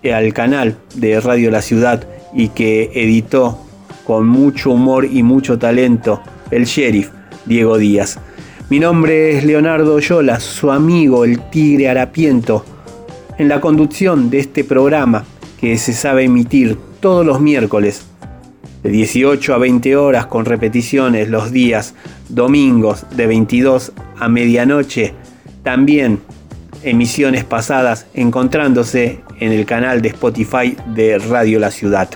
eh, al canal de Radio La Ciudad y que editó con mucho humor y mucho talento el sheriff Diego Díaz. Mi nombre es Leonardo Yola, su amigo el tigre harapiento, En la conducción de este programa, que se sabe emitir todos los miércoles, de 18 a 20 horas con repeticiones los días domingos de 22 a medianoche, también emisiones pasadas encontrándose en el canal de Spotify de Radio La Ciudad.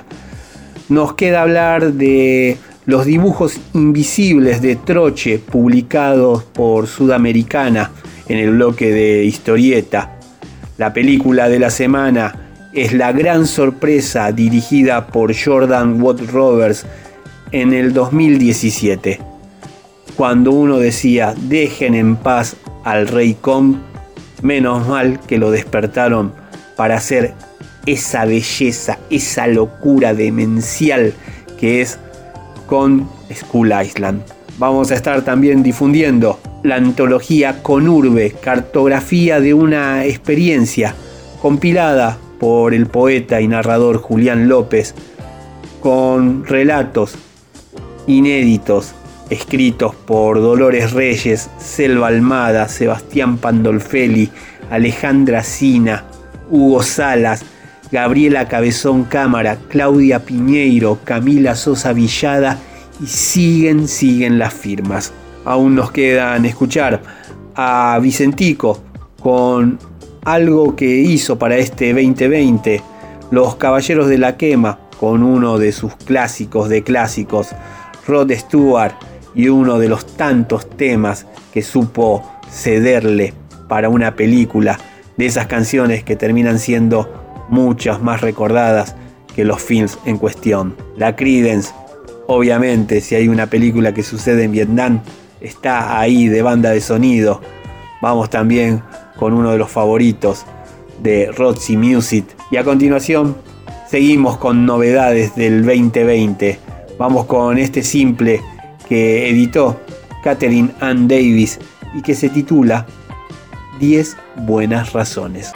Nos queda hablar de los dibujos invisibles de Troche publicados por Sudamericana en el bloque de historieta. La película de la semana es La Gran Sorpresa dirigida por Jordan Watt Roberts en el 2017. Cuando uno decía dejen en paz al rey Kong, menos mal que lo despertaron para hacer esa belleza, esa locura demencial que es con School Island. Vamos a estar también difundiendo la antología Conurbe, cartografía de una experiencia, compilada por el poeta y narrador Julián López, con relatos inéditos escritos por Dolores Reyes, Selva Almada, Sebastián Pandolfelli, Alejandra Sina, Hugo Salas, Gabriela Cabezón Cámara, Claudia Piñeiro, Camila Sosa Villada y siguen, siguen las firmas. Aún nos quedan escuchar a Vicentico con algo que hizo para este 2020, Los Caballeros de la Quema, con uno de sus clásicos de clásicos, Rod Stewart, y uno de los tantos temas que supo cederle para una película, de esas canciones que terminan siendo muchas más recordadas que los films en cuestión. La Credence, obviamente, si hay una película que sucede en Vietnam, está ahí de banda de sonido. Vamos también con uno de los favoritos de Roxy Music. Y a continuación, seguimos con novedades del 2020. Vamos con este simple que editó Catherine Ann Davis y que se titula 10 buenas razones.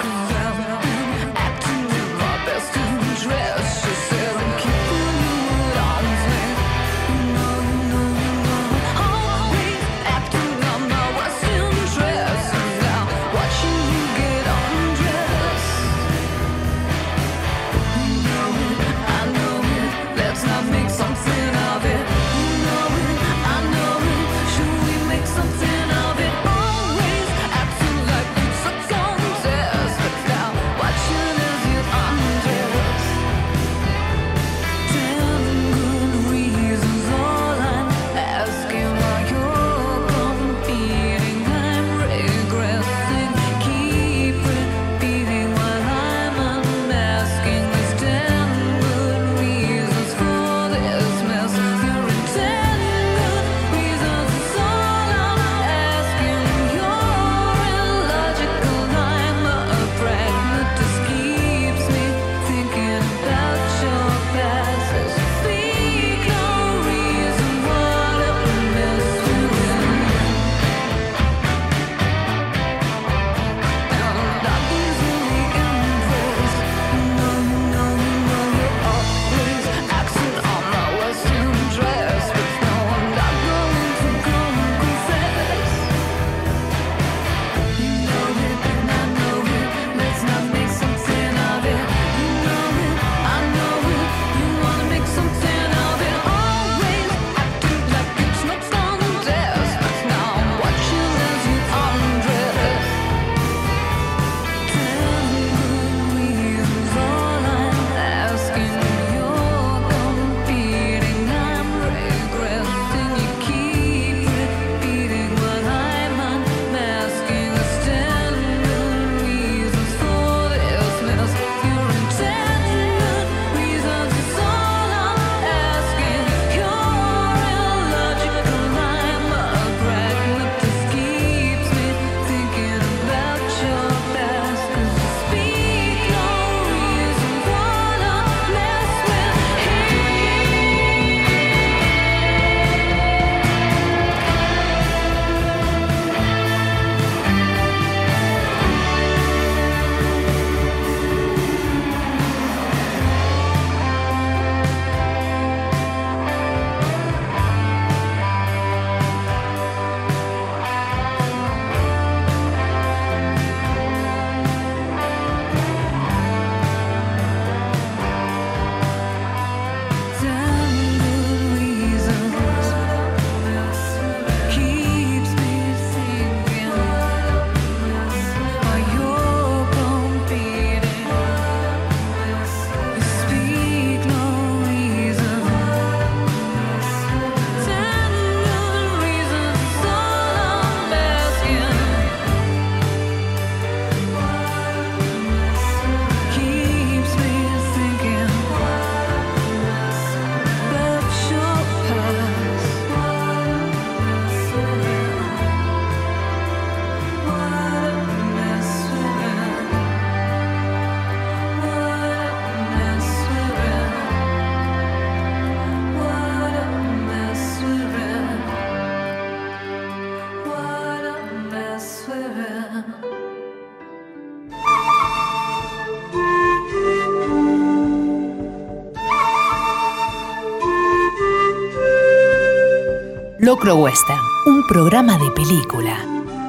Western, un programa de película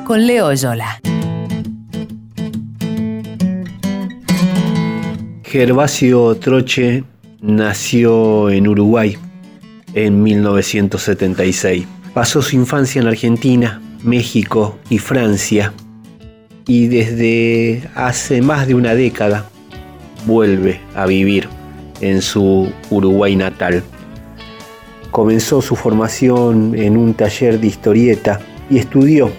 con Leo Yola. Gervasio Troche nació en Uruguay en 1976. Pasó su infancia en Argentina, México y Francia y desde hace más de una década vuelve a vivir en su Uruguay natal. Comenzó su formación en un taller de historieta y estudió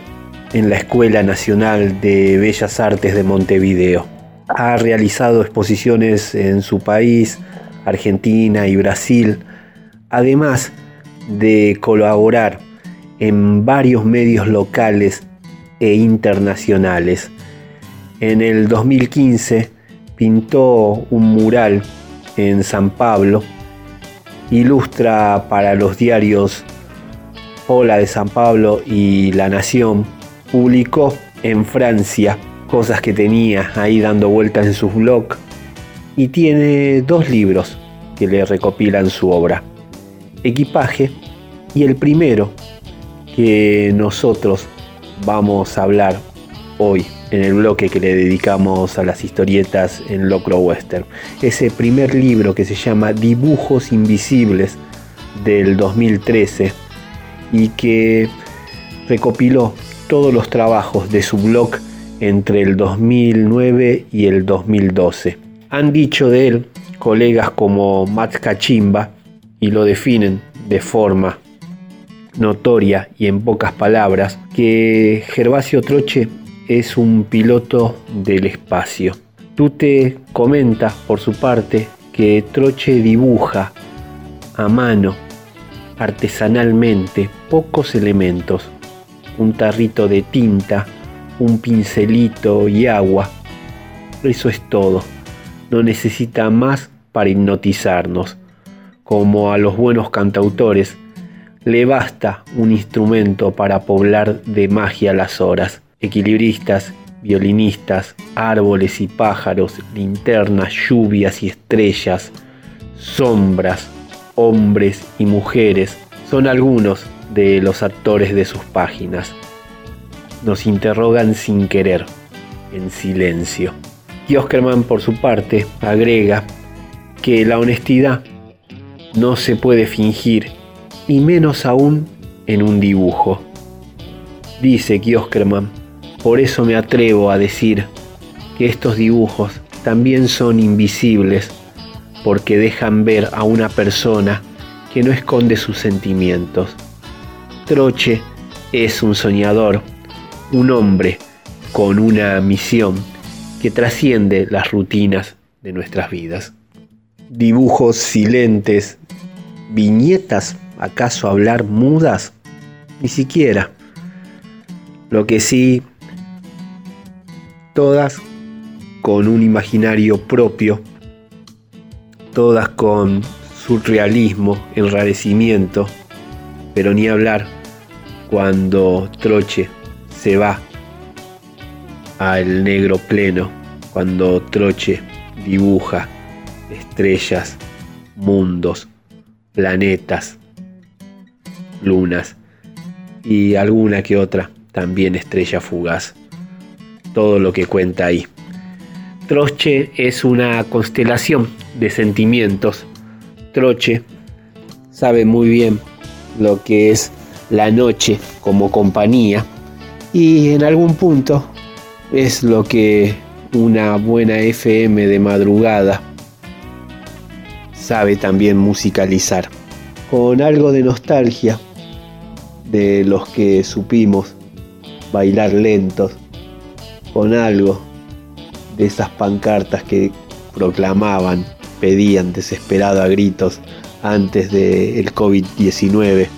en la Escuela Nacional de Bellas Artes de Montevideo. Ha realizado exposiciones en su país, Argentina y Brasil, además de colaborar en varios medios locales e internacionales. En el 2015 pintó un mural en San Pablo, ilustra para los diarios Hola de San Pablo y La Nación, publicó en Francia cosas que tenía ahí dando vueltas en su blog y tiene dos libros que le recopilan su obra, Equipaje y el primero que nosotros vamos a hablar hoy en el bloque que le dedicamos a las historietas en Locro Western. Ese primer libro que se llama Dibujos Invisibles del 2013 y que recopiló todos los trabajos de su blog entre el 2009 y el 2012. Han dicho de él colegas como Matt Kachimba y lo definen de forma notoria y en pocas palabras que Gervasio Troche es un piloto del espacio. Tute comenta, por su parte, que Troche dibuja a mano, artesanalmente, pocos elementos. Un tarrito de tinta, un pincelito y agua. Eso es todo. No necesita más para hipnotizarnos. Como a los buenos cantautores, le basta un instrumento para poblar de magia las horas equilibristas, violinistas, árboles y pájaros, linternas, lluvias y estrellas, sombras, hombres y mujeres, son algunos de los actores de sus páginas. Nos interrogan sin querer, en silencio. Y Oskerman, por su parte, agrega que la honestidad no se puede fingir, y menos aún en un dibujo. Dice Kioskerman por eso me atrevo a decir que estos dibujos también son invisibles porque dejan ver a una persona que no esconde sus sentimientos. Troche es un soñador, un hombre con una misión que trasciende las rutinas de nuestras vidas. Dibujos silentes, viñetas, acaso hablar mudas, ni siquiera. Lo que sí todas con un imaginario propio, todas con surrealismo, enrarecimiento, pero ni hablar cuando Troche se va al negro pleno, cuando Troche dibuja estrellas, mundos, planetas, lunas y alguna que otra también estrella fugaz todo lo que cuenta ahí. Troche es una constelación de sentimientos. Troche sabe muy bien lo que es la noche como compañía y en algún punto es lo que una buena FM de madrugada sabe también musicalizar. Con algo de nostalgia de los que supimos bailar lentos con algo de esas pancartas que proclamaban, pedían desesperado a gritos antes del COVID-19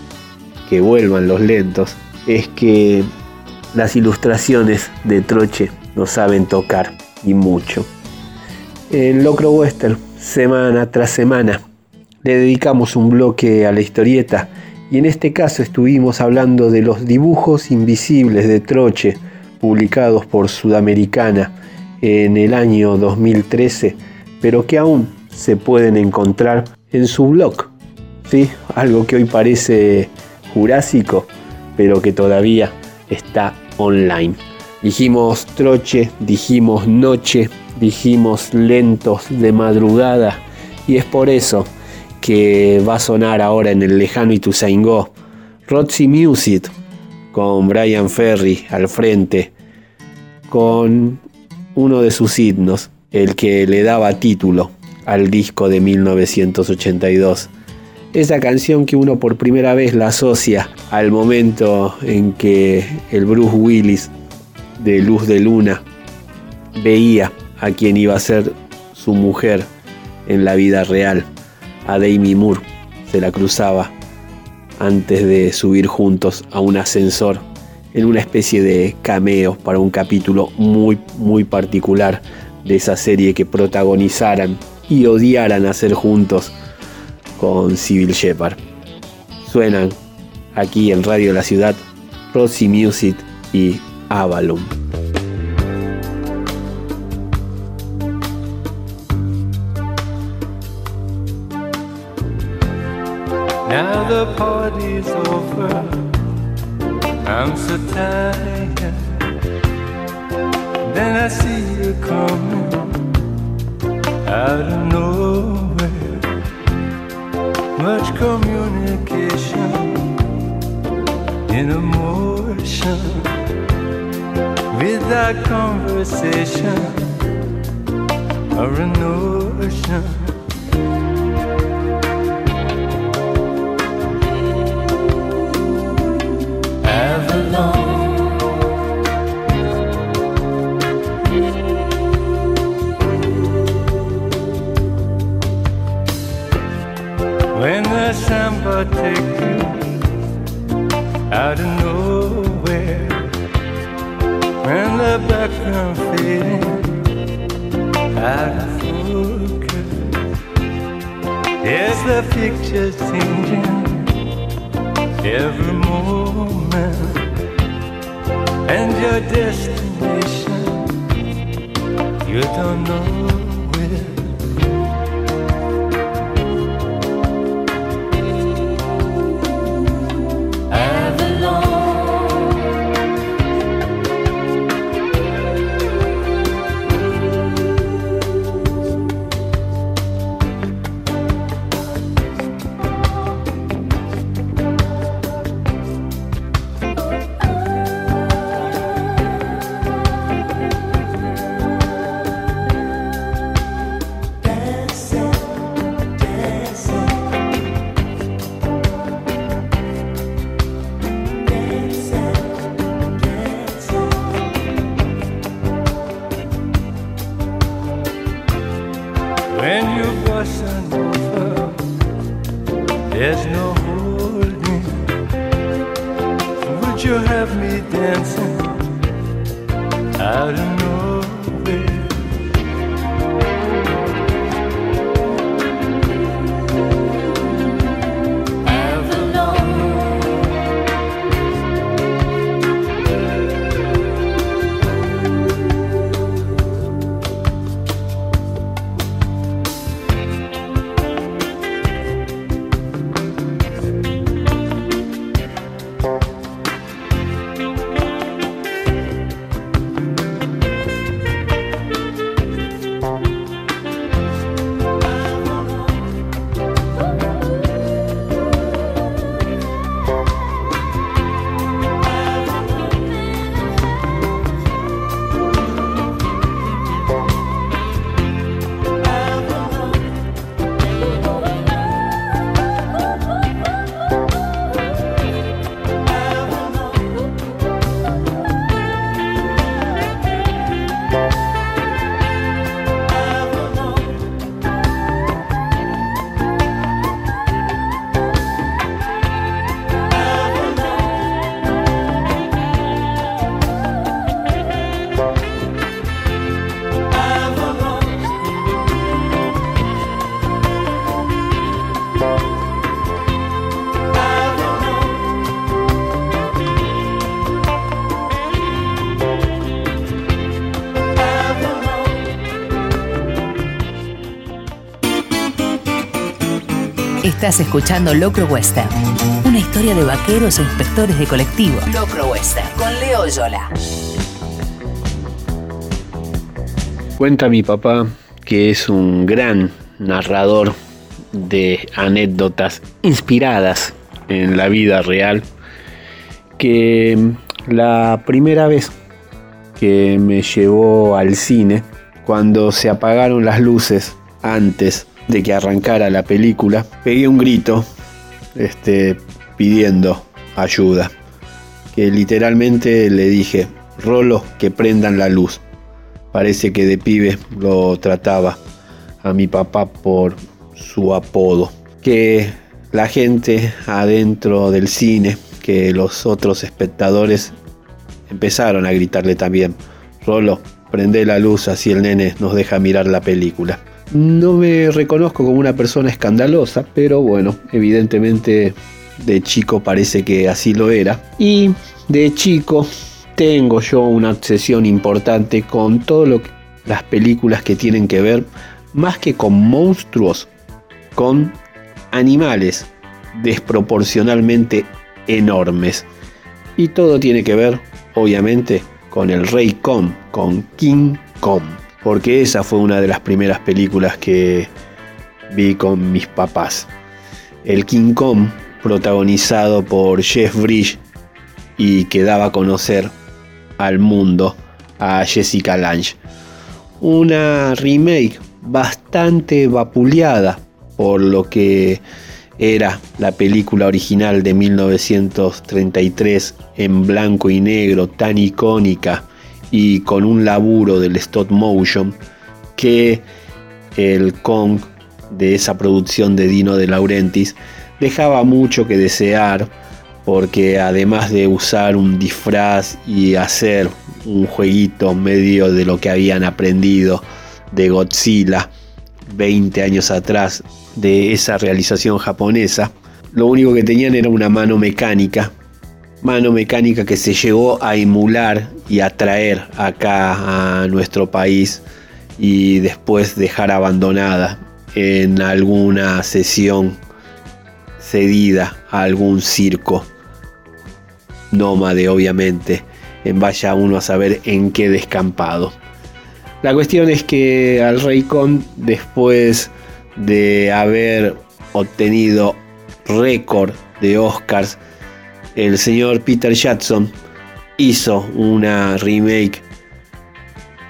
que vuelvan los lentos, es que las ilustraciones de Troche nos saben tocar y mucho. En Locro Western, semana tras semana, le dedicamos un bloque a la historieta y en este caso estuvimos hablando de los dibujos invisibles de Troche, publicados por Sudamericana en el año 2013, pero que aún se pueden encontrar en su blog. ¿sí? Algo que hoy parece Jurásico, pero que todavía está online. Dijimos troche, dijimos noche, dijimos lentos de madrugada y es por eso que va a sonar ahora en el lejano Ituzaingó Roxy Music con Brian Ferry al frente con uno de sus himnos, el que le daba título al disco de 1982. Esa canción que uno por primera vez la asocia al momento en que el Bruce Willis de Luz de Luna veía a quien iba a ser su mujer en la vida real, a Demi Moore. Se la cruzaba antes de subir juntos a un ascensor en una especie de cameo para un capítulo muy muy particular de esa serie que protagonizaran y odiaran hacer juntos con Civil Shepard. Suenan aquí en Radio La Ciudad Roxy Music y Avalon. conversation. Without conversation or an ocean Estás escuchando Locro Western, Una historia de vaqueros e inspectores de colectivo. Locro Western con Leo Yola. Cuenta mi papá que es un gran narrador de anécdotas inspiradas en la vida real, que la primera vez que me llevó al cine, cuando se apagaron las luces antes de que arrancara la película, pegué un grito este, pidiendo ayuda. Que literalmente le dije, Rolo, que prendan la luz. Parece que de pibe lo trataba a mi papá por su apodo. Que la gente adentro del cine, que los otros espectadores empezaron a gritarle también, Rolo, prende la luz así el nene nos deja mirar la película. No me reconozco como una persona escandalosa, pero bueno, evidentemente de chico parece que así lo era. Y de chico tengo yo una obsesión importante con todo lo que las películas que tienen que ver más que con monstruos, con animales desproporcionalmente enormes. Y todo tiene que ver, obviamente, con el Rey Kong, con King Kong. Porque esa fue una de las primeras películas que vi con mis papás. El King Kong, protagonizado por Jeff Bridge y que daba a conocer al mundo a Jessica Lange. Una remake bastante vapuleada por lo que era la película original de 1933 en blanco y negro tan icónica y con un laburo del stop motion que el Kong de esa producción de Dino de Laurentiis dejaba mucho que desear porque además de usar un disfraz y hacer un jueguito medio de lo que habían aprendido de Godzilla 20 años atrás de esa realización japonesa, lo único que tenían era una mano mecánica, mano mecánica que se llegó a emular y a traer acá a nuestro país y después dejar abandonada en alguna sesión cedida a algún circo nómade obviamente en vaya uno a saber en qué descampado. La cuestión es que al Rey Con después de haber obtenido récord de Oscars, el señor Peter Jackson hizo una remake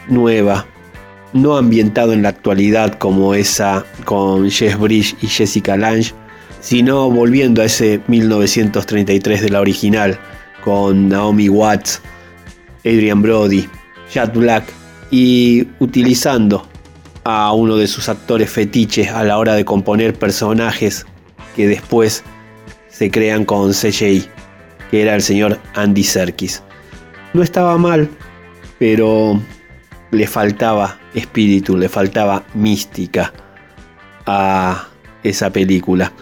nueva, no ambientado en la actualidad como esa con Jeff Bridge y Jessica Lange, sino volviendo a ese 1933 de la original con Naomi Watts, Adrian Brody, Jack Black y utilizando a uno de sus actores fetiches a la hora de componer personajes que después se crean con CGI, que era el señor Andy Serkis. No estaba mal, pero le faltaba espíritu, le faltaba mística a esa película.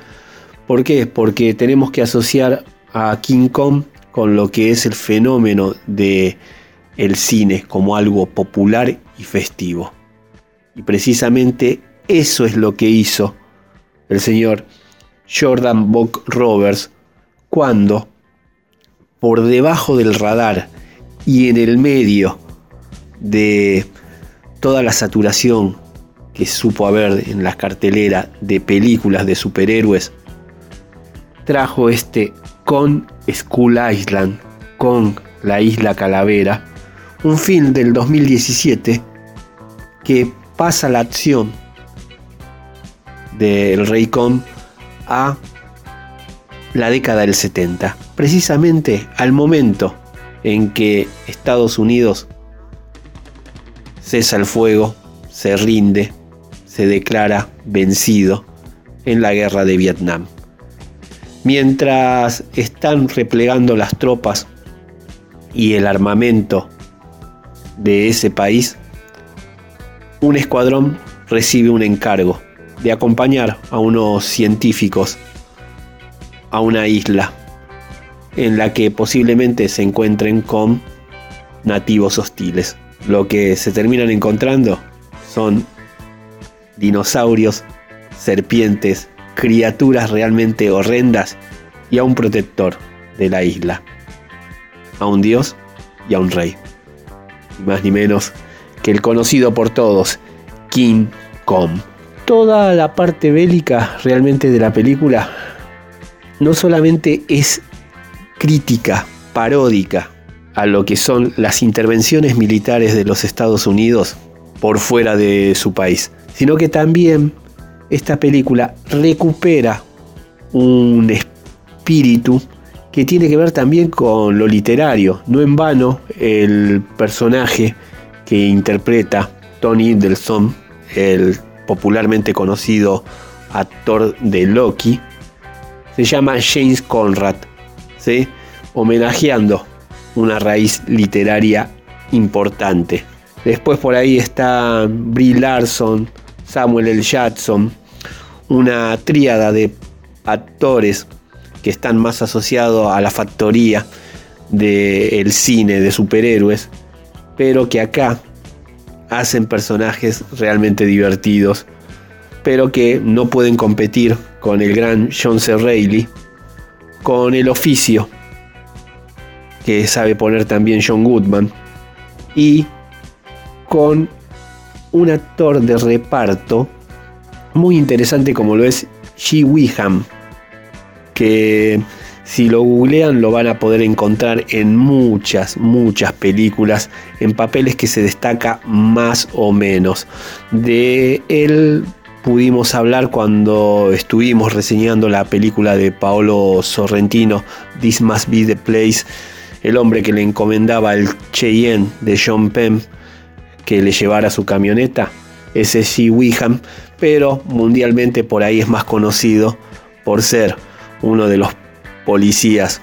¿Por qué? Porque tenemos que asociar a King Kong con lo que es el fenómeno de el cine como algo popular y festivo. Y precisamente eso es lo que hizo el señor Jordan Bock Roberts cuando por debajo del radar y en el medio de toda la saturación que supo haber en la cartelera de películas de superhéroes, trajo este con School Island, con la isla Calavera, un film del 2017 que pasa la acción del Rey Kong a la década del 70, precisamente al momento en que Estados Unidos cesa el fuego, se rinde, se declara vencido en la guerra de Vietnam. Mientras están replegando las tropas y el armamento de ese país, un escuadrón recibe un encargo de acompañar a unos científicos a una isla en la que posiblemente se encuentren con nativos hostiles. Lo que se terminan encontrando son dinosaurios, serpientes, criaturas realmente horrendas y a un protector de la isla, a un dios y a un rey. Más ni menos que el conocido por todos, King Kong. Toda la parte bélica realmente de la película no solamente es crítica, paródica a lo que son las intervenciones militares de los Estados Unidos por fuera de su país, sino que también esta película recupera un espíritu que tiene que ver también con lo literario. No en vano el personaje que interpreta Tony Hiddleston, el popularmente conocido actor de Loki, se llama James Conrad, ¿sí? homenajeando una raíz literaria importante. Después por ahí está Brie Larson, Samuel L. Jackson, una tríada de actores que están más asociados a la factoría del cine de superhéroes, pero que acá hacen personajes realmente divertidos, pero que no pueden competir con el gran John C. Reilly, con el oficio que sabe poner también John Goodman, y con un actor de reparto muy interesante como lo es Shi Wiham, que si lo googlean lo van a poder encontrar en muchas, muchas películas, en papeles que se destaca más o menos. De él pudimos hablar cuando estuvimos reseñando la película de Paolo Sorrentino, This Must Be the Place, el hombre que le encomendaba el Cheyenne de John Penn que le llevara su camioneta, ese Shi Wiham, pero mundialmente por ahí es más conocido por ser uno de los policías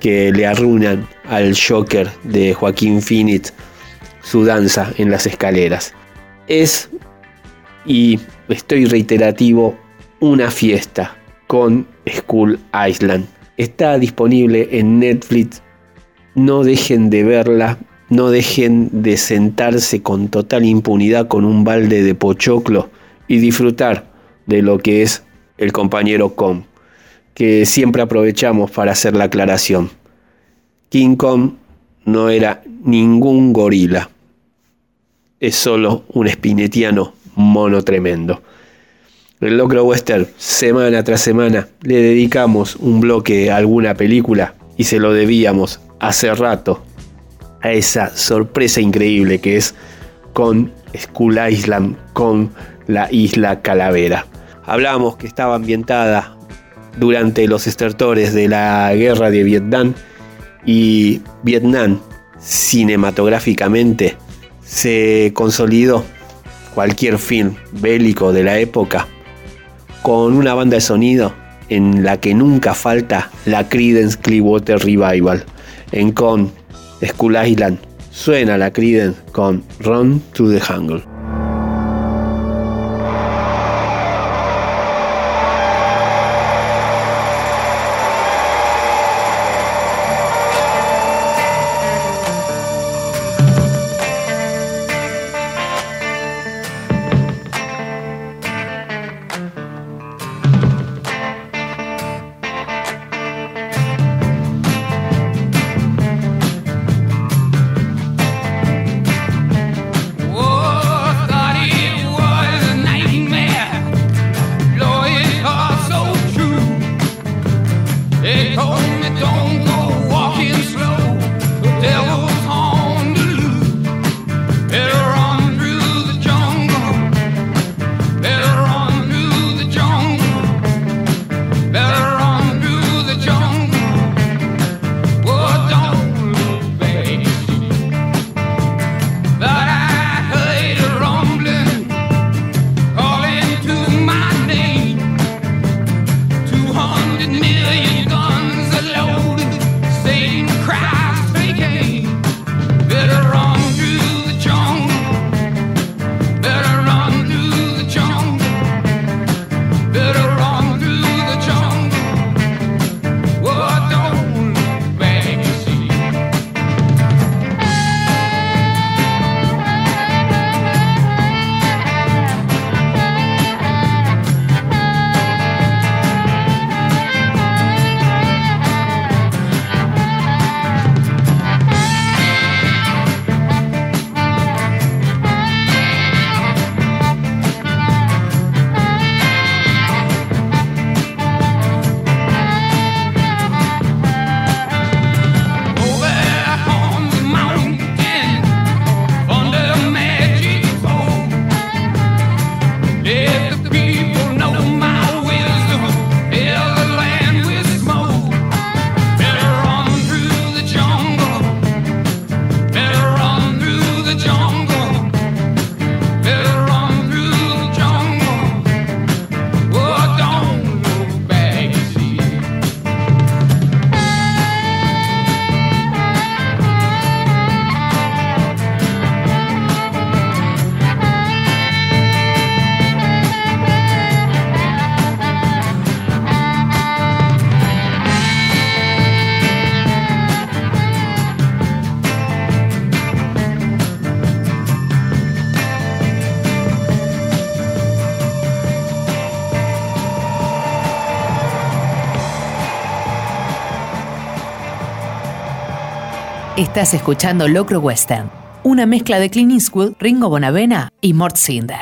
que le arruinan al Joker de Joaquín Phoenix su danza en las escaleras. Es, y estoy reiterativo, una fiesta con School Island. Está disponible en Netflix. No dejen de verla. No dejen de sentarse con total impunidad con un balde de pochoclo y disfrutar de lo que es el compañero Com, que siempre aprovechamos para hacer la aclaración. King Kong no era ningún gorila, es solo un espinetiano mono tremendo. El Locro Western, semana tras semana, le dedicamos un bloque a alguna película y se lo debíamos hace rato a esa sorpresa increíble que es con Skull Island, con la isla Calavera. Hablamos que estaba ambientada durante los estertores de la guerra de Vietnam y Vietnam cinematográficamente se consolidó cualquier film bélico de la época con una banda de sonido en la que nunca falta la Creedence Clearwater Revival en con Skull Island suena la Creedence con Run to the Jungle. Estás escuchando Locro Western, una mezcla de Clint Eastwood, Ringo Bonavena y Mort Cinder.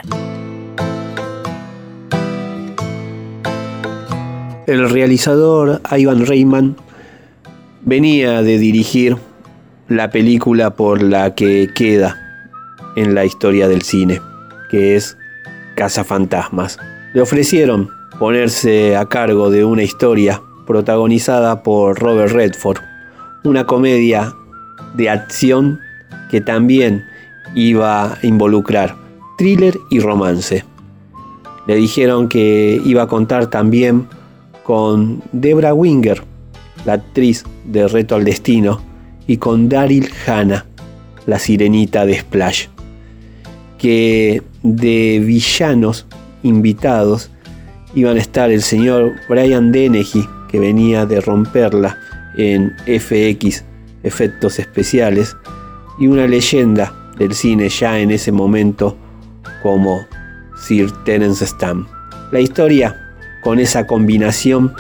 El realizador Ivan Reitman venía de dirigir la película por la que queda en la historia del cine, que es Casa Fantasmas. Le ofrecieron ponerse a cargo de una historia protagonizada por Robert Redford, una comedia de acción que también iba a involucrar thriller y romance. Le dijeron que iba a contar también con Debra Winger, la actriz de Reto al Destino, y con Daryl Hannah, la sirenita de Splash, que de villanos invitados iban a estar el señor Brian Dennehy, que venía de romperla en FX, efectos especiales, y una leyenda del cine ya en ese momento como Sir Terence Stamp. La historia con esa combinación.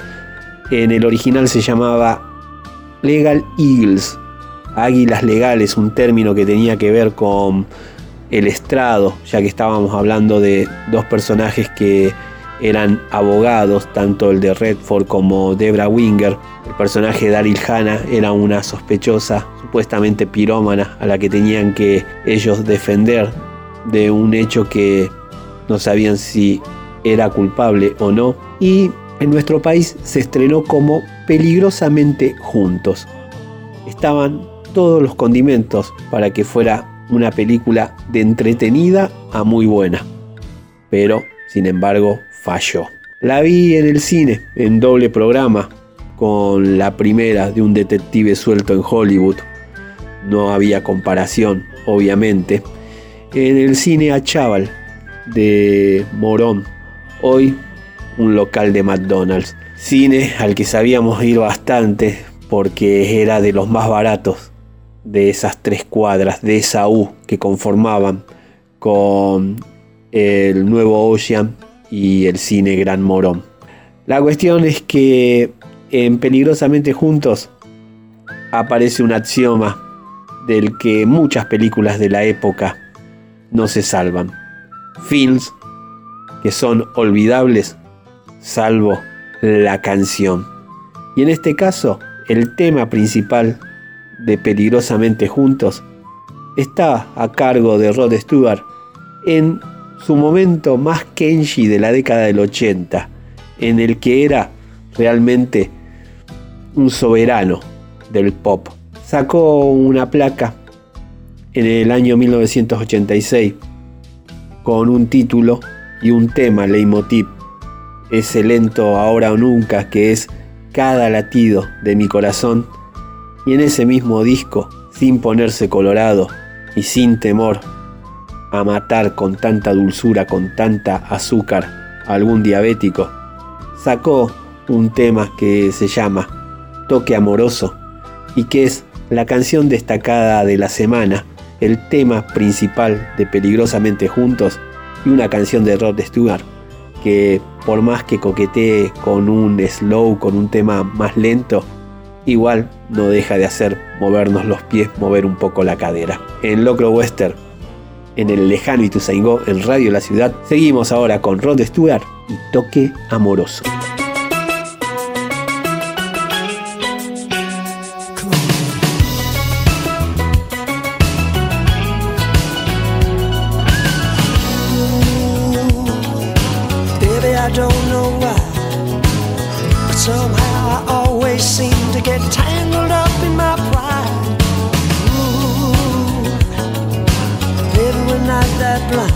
En el original se llamaba Legal Eagles, águilas legales, un término que tenía que ver con el estrado, ya que estábamos hablando de dos personajes que eran abogados, tanto el de Redford como Debra Winger. El personaje de Daryl Hannah era una sospechosa, supuestamente pirómana, a la que tenían que ellos defender de un hecho que no sabían si era culpable o no, y en nuestro país se estrenó como Peligrosamente Juntos. Estaban todos los condimentos para que fuera una película de entretenida a muy buena, pero sin embargo La vi en el cine, en doble programa, con la primera de un detective suelto en Hollywood. No había comparación, obviamente. En el cine a Chaval de Morón, hoy un local de McDonald's. Cine al que sabíamos ir bastante porque era de los más baratos de esas tres cuadras, de esa U que conformaban con el nuevo Ocean y el cine Gran Morón. La cuestión es que en Peligrosamente Juntos aparece un axioma del que muchas películas de la época no se salvan. Films que son olvidables salvo la canción. Y en este caso, el tema principal de Peligrosamente Juntos está a cargo de Rod Stewart en su momento más Kenji de la década del 80, en el que era realmente un soberano del pop. Sacó una placa en el año 1986 con un título y un tema leitmotiv ese lento ahora o nunca que es cada latido de mi corazón, y en ese mismo disco, sin ponerse colorado y sin temor a matar con tanta dulzura, con tanta azúcar algún diabético, sacó un tema que se llama Toque Amoroso y que es la canción destacada de la semana, el tema principal de Peligrosamente Juntos y una canción de Rod Stewart que por más que coquetee con un slow, con un tema más lento, igual no deja de hacer movernos los pies, mover un poco la cadera. En Locro Western, en el lejano Ituzaingó, en Radio La Ciudad, seguimos ahora con Rod Stewart y Toque Amoroso. blind.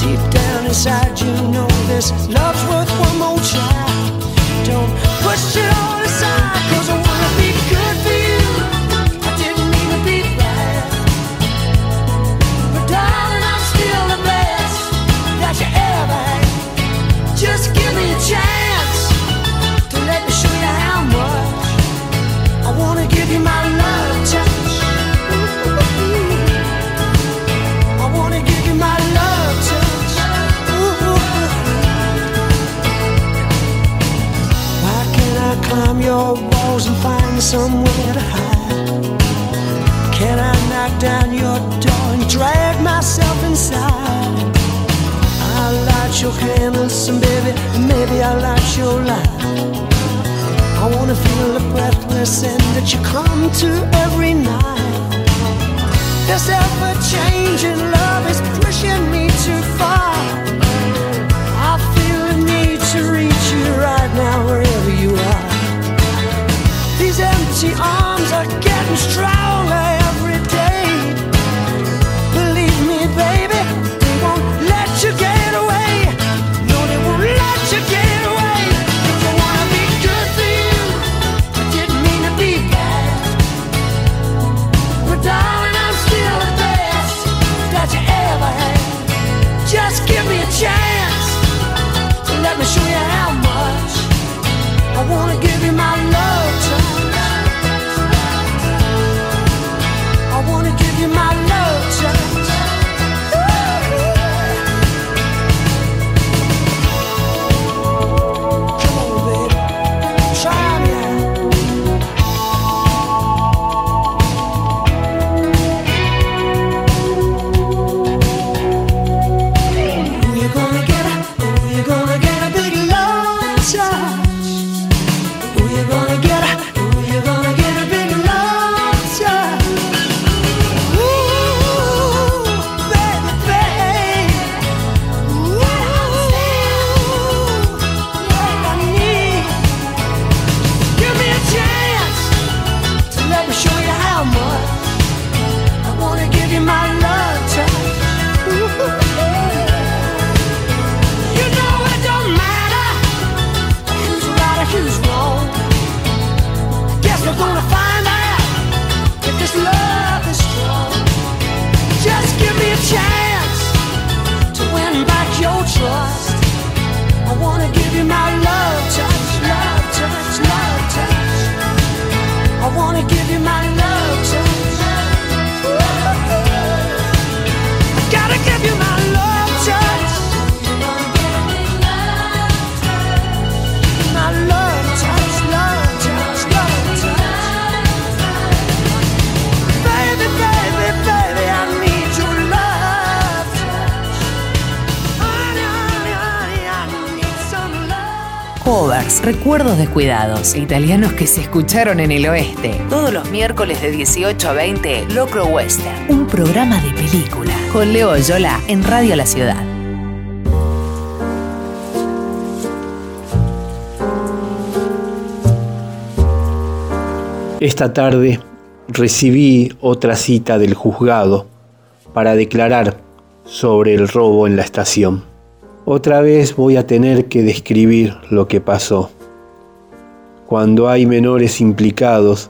Deep down inside, you know this love's worth one more try. Don't push it all aside, cause somewhere to hide. back down your door and drag myself inside. I'll light your candles and baby, maybe I'll light your light. I wanna feel the breathless end that you come to every night. This ever changing love is pushing me too far. I feel the need to reach you right now, wherever you are. comes drown recuerdos descuidados, italianos que se escucharon en el oeste. Todos los miércoles de 18 a 20, Locro Western, un programa de película. Con Leo Yola en Radio La Ciudad. Esta tarde recibí otra cita del juzgado para declarar sobre el robo en la estación. Otra vez voy a tener que describir lo que pasó. Cuando hay menores implicados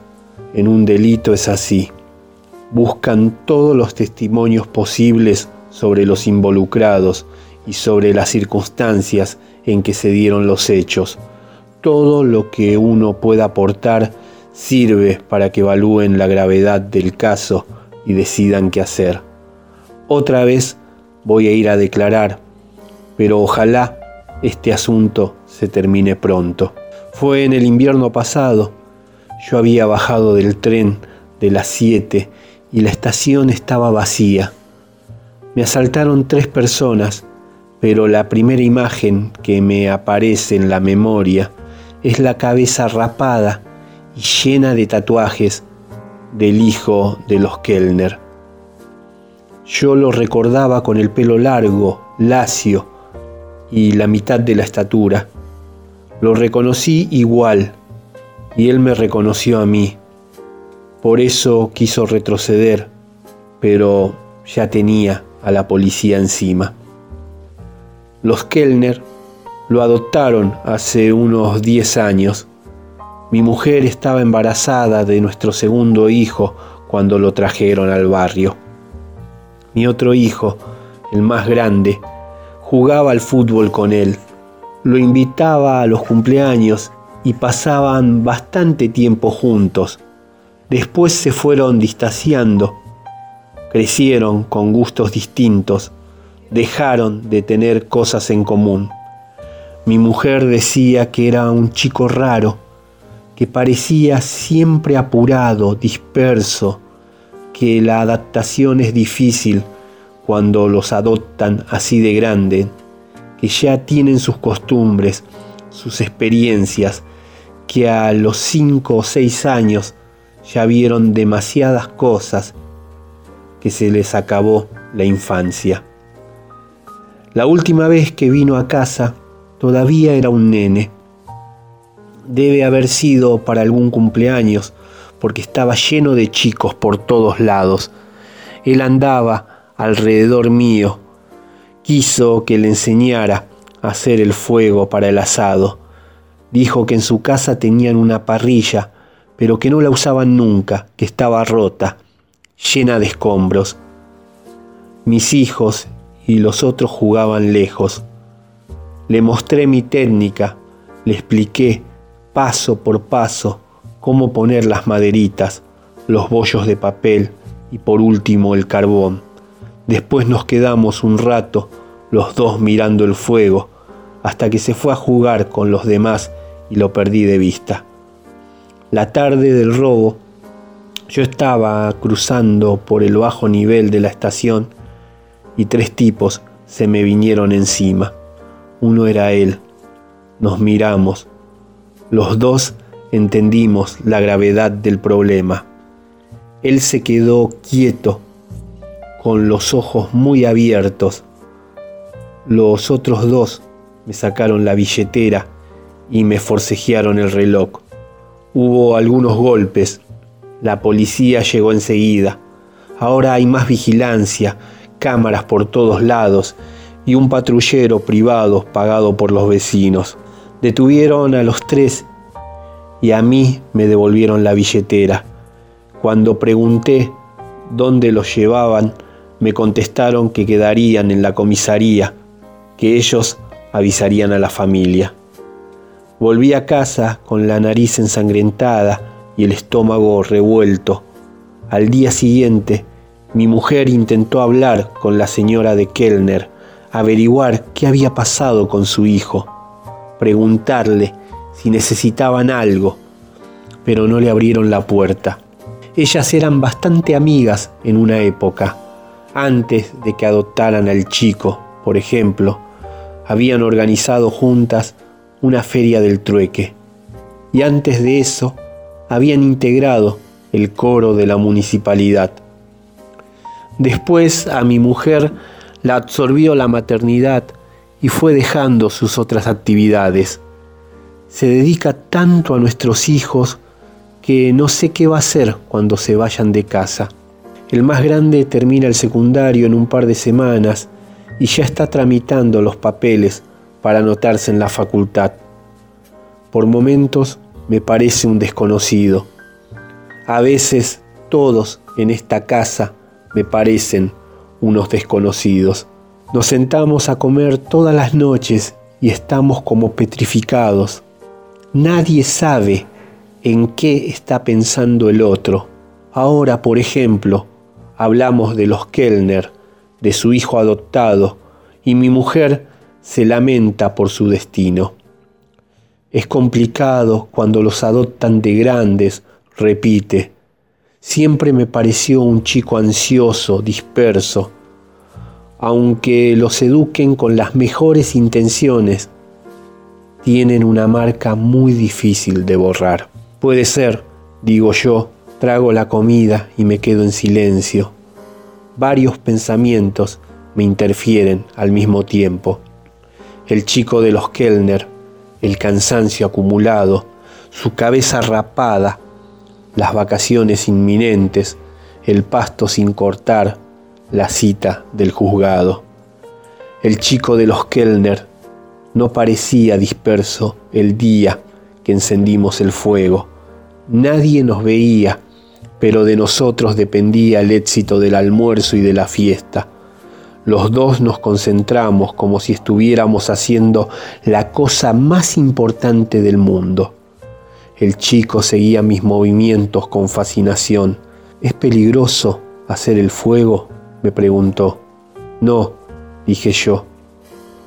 en un delito es así. Buscan todos los testimonios posibles sobre los involucrados y sobre las circunstancias en que se dieron los hechos. Todo lo que uno pueda aportar sirve para que evalúen la gravedad del caso y decidan qué hacer. Otra vez voy a ir a declarar, pero ojalá este asunto se termine pronto. Fue en el invierno pasado, yo había bajado del tren de las 7 y la estación estaba vacía. Me asaltaron tres personas, pero la primera imagen que me aparece en la memoria es la cabeza rapada y llena de tatuajes del hijo de los Kellner. Yo lo recordaba con el pelo largo, lacio y la mitad de la estatura. Lo reconocí igual y él me reconoció a mí. Por eso quiso retroceder, pero ya tenía a la policía encima. Los Kellner lo adoptaron hace unos 10 años. Mi mujer estaba embarazada de nuestro segundo hijo cuando lo trajeron al barrio. Mi otro hijo, el más grande, jugaba al fútbol con él. Lo invitaba a los cumpleaños y pasaban bastante tiempo juntos. Después se fueron distanciando, crecieron con gustos distintos, dejaron de tener cosas en común. Mi mujer decía que era un chico raro, que parecía siempre apurado, disperso, que la adaptación es difícil cuando los adoptan así de grande, que ya tienen sus costumbres, sus experiencias, que a los cinco o seis años ya vieron demasiadas cosas que se les acabó la infancia. La última vez que vino a casa todavía era un nene. Debe haber sido para algún cumpleaños, porque estaba lleno de chicos por todos lados. Él andaba alrededor mío. Quiso que le enseñara a hacer el fuego para el asado. Dijo que en su casa tenían una parrilla, pero que no la usaban nunca, que estaba rota, llena de escombros. Mis hijos y los otros jugaban lejos. Le mostré mi técnica, le expliqué paso por paso cómo poner las maderitas, los bollos de papel y por último el carbón. Después nos quedamos un rato los dos mirando el fuego hasta que se fue a jugar con los demás y lo perdí de vista. La tarde del robo, yo estaba cruzando por el bajo nivel de la estación y tres tipos se me vinieron encima. Uno era él. Nos miramos. Los dos entendimos la gravedad del problema. Él se quedó quieto, con los ojos muy abiertos. Los otros dos me sacaron la billetera y me forcejearon el reloj. Hubo algunos golpes. La policía llegó enseguida. Ahora hay más vigilancia, cámaras por todos lados y un patrullero privado pagado por los vecinos. Detuvieron a los tres y a mí me devolvieron la billetera. Cuando pregunté dónde los llevaban, me contestaron que quedarían en la comisaría, que ellos avisarían a la familia. Volví a casa con la nariz ensangrentada y el estómago revuelto. Al día siguiente, mi mujer intentó hablar con la señora de Kellner, averiguar qué había pasado con su hijo, preguntarle si necesitaban algo, pero no le abrieron la puerta. Ellas eran bastante amigas en una época, antes de que adoptaran al chico, por ejemplo, habían organizado juntas una feria del trueque y antes de eso habían integrado el coro de la municipalidad. Después a mi mujer la absorbió la maternidad y fue dejando sus otras actividades. Se dedica tanto a nuestros hijos que no sé qué va a hacer cuando se vayan de casa. El más grande termina el secundario en un par de semanas y ya está tramitando los papeles para anotarse en la facultad. Por momentos me parece un desconocido. A veces todos en esta casa me parecen unos desconocidos. Nos sentamos a comer todas las noches y estamos como petrificados. Nadie sabe en qué está pensando el otro. Ahora, por ejemplo, hablamos de los Kellner, de su hijo adoptado, y mi mujer se lamenta por su destino. Es complicado cuando los adoptan de grandes, repite, Siempre me pareció un chico ansioso, disperso. Aunque los eduquen con las mejores intenciones, tienen una marca muy difícil de borrar. Puede ser, digo yo, trago la comida y me quedo en silencio. Varios pensamientos me interfieren al mismo tiempo. El chico de los Kellner, el cansancio acumulado, su cabeza rapada, las vacaciones inminentes, el pasto sin cortar, la cita del juzgado. El chico de los Kellner no parecía disperso el día que encendimos el fuego. Nadie nos veía, pero de nosotros dependía el éxito del almuerzo y de la fiesta. Los dos nos concentramos como si estuviéramos haciendo la cosa más importante del mundo. El chico seguía mis movimientos con fascinación. ¿Es peligroso hacer el fuego? me preguntó. No, dije yo.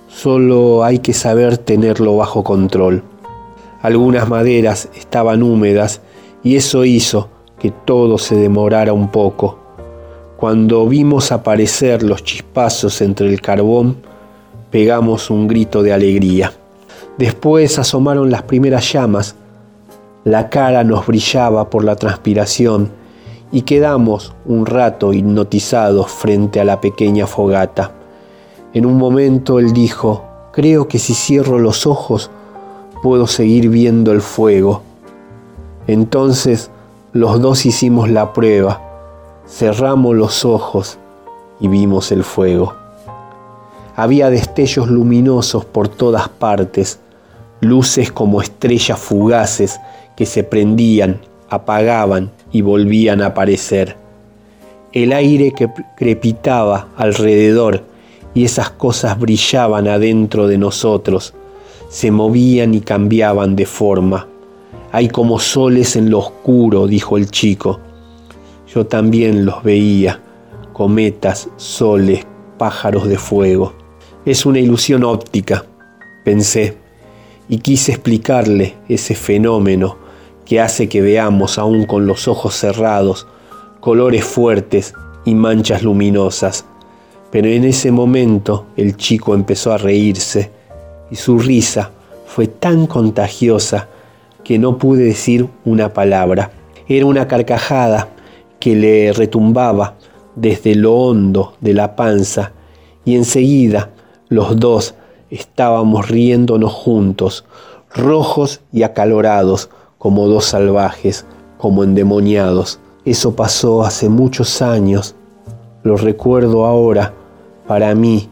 Solo hay que saber tenerlo bajo control. Algunas maderas estaban húmedas y eso hizo que todo se demorara un poco. Cuando vimos aparecer los chispazos entre el carbón, pegamos un grito de alegría. Después asomaron las primeras llamas, la cara nos brillaba por la transpiración y quedamos un rato hipnotizados frente a la pequeña fogata. En un momento él dijo, creo que si cierro los ojos puedo seguir viendo el fuego. Entonces los dos hicimos la prueba, cerramos los ojos y vimos el fuego. Había destellos luminosos por todas partes, luces como estrellas fugaces que se prendían, apagaban y volvían a aparecer. El aire crepitaba alrededor y esas cosas brillaban adentro de nosotros, se movían y cambiaban de forma. Hay como soles en lo oscuro, dijo el chico. Yo también los veía, cometas, soles, pájaros de fuego. Es una ilusión óptica, pensé, y quise explicarle ese fenómeno que hace que veamos aún con los ojos cerrados colores fuertes y manchas luminosas. Pero en ese momento el chico empezó a reírse y su risa fue tan contagiosa que no pude decir una palabra. Era una carcajada que le retumbaba desde lo hondo de la panza y enseguida los dos estábamos riéndonos juntos, rojos y acalorados, como dos salvajes, como endemoniados. Eso pasó hace muchos años. Lo recuerdo ahora, para mí,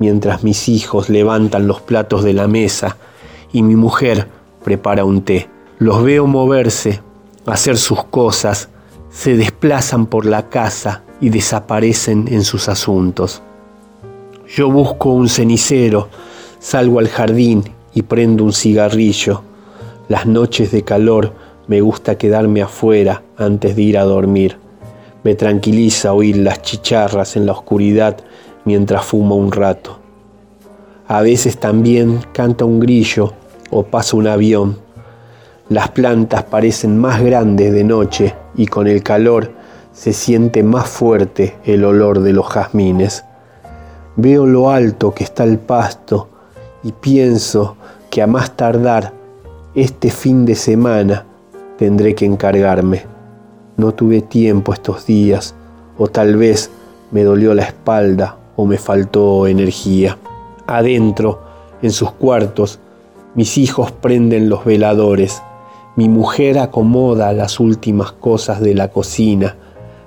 mientras mis hijos levantan los platos de la mesa y mi mujer prepara un té. Los veo moverse, hacer sus cosas, se desplazan por la casa y desaparecen en sus asuntos. Yo busco un cenicero, salgo al jardín y prendo un cigarrillo las noches de calor me gusta quedarme afuera antes de ir a dormir. Me tranquiliza oír las chicharras en la oscuridad mientras fumo un rato. A veces también canta un grillo o pasa un avión. Las plantas parecen más grandes de noche y con el calor se siente más fuerte el olor de los jazmines. Veo lo alto que está el pasto y pienso que a más tardar este fin de semana tendré que encargarme. No tuve tiempo estos días, o tal vez me dolió la espalda o me faltó energía. Adentro, en sus cuartos, mis hijos prenden los veladores. Mi mujer acomoda las últimas cosas de la cocina,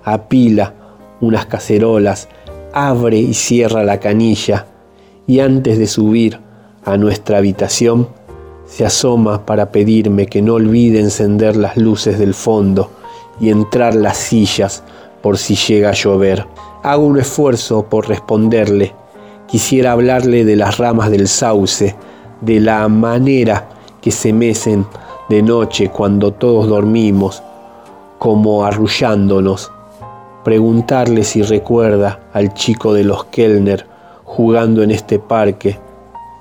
apila unas cacerolas, abre y cierra la canilla y antes de subir a nuestra habitación se asoma para pedirme que no olvide encender las luces del fondo y entrar las sillas por si llega a llover. Hago un esfuerzo por responderle. Quisiera hablarle de las ramas del sauce, de la manera que se mecen de noche cuando todos dormimos, como arrullándonos. Preguntarle si recuerda al chico de los Kellner jugando en este parque,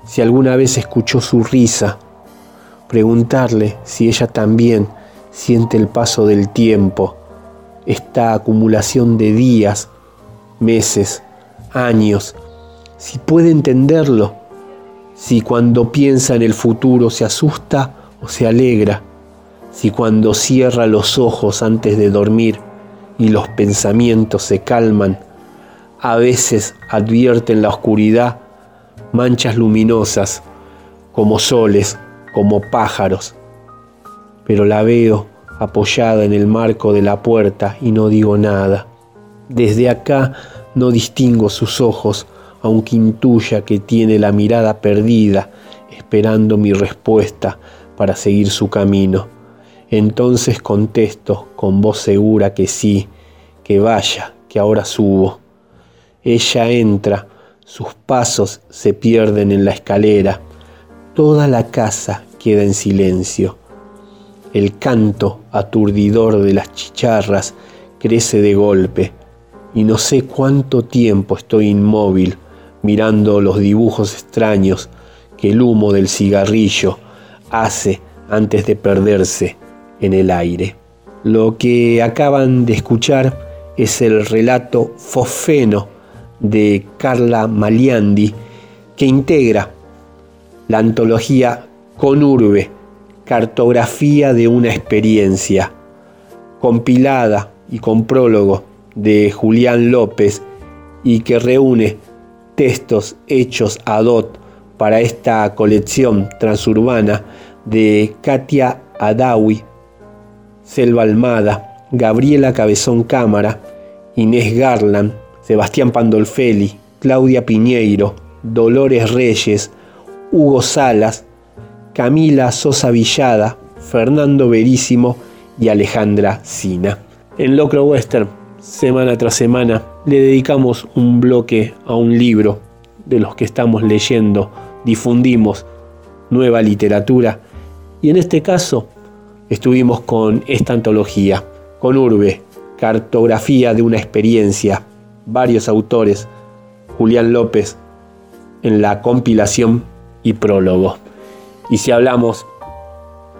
si alguna vez escuchó su risa preguntarle si ella también siente el paso del tiempo, esta acumulación de días, meses, años, si puede entenderlo, si cuando piensa en el futuro se asusta se alegra, si cuando cierra los ojos antes de dormir y los pensamientos se calman, a veces advierte en la oscuridad manchas luminosas como soles como pájaros, pero la veo apoyada en el marco de la puerta y no digo nada. Desde acá no distingo sus ojos, aunque intuya que tiene la mirada perdida, esperando mi respuesta para seguir su camino. Entonces contesto con voz segura que sí, que vaya, que ahora subo. Ella entra, sus pasos se pierden en la escalera, Toda la casa queda en silencio. El canto aturdidor de las chicharras crece de golpe y no sé cuánto tiempo estoy inmóvil mirando los dibujos extraños que el humo del cigarrillo hace antes de perderse en el aire. Lo que acaban de escuchar es el relato Fosfeno de Carla Maliandi, que integra la antología Conurbe, cartografía de una experiencia, compilada y con prólogo de Julián López y que reúne textos hechos a dot para esta colección transurbana de Katia Adawi, Selva Almada, Gabriela Cabezón Cámara, Inés Garland, Sebastián Pandolfelli, Claudia Piñeiro, Dolores Reyes, Hugo Salas, Camila Sosa Villada, Fernando Verísimo y Alejandra Sina. En Locro Western, semana tras semana, le dedicamos un bloque a un libro de los que estamos leyendo, difundimos nueva literatura y en este caso estuvimos con esta antología, con Urbe, cartografía de una experiencia, varios autores, Julián López en la compilación y prólogo. Y si hablamos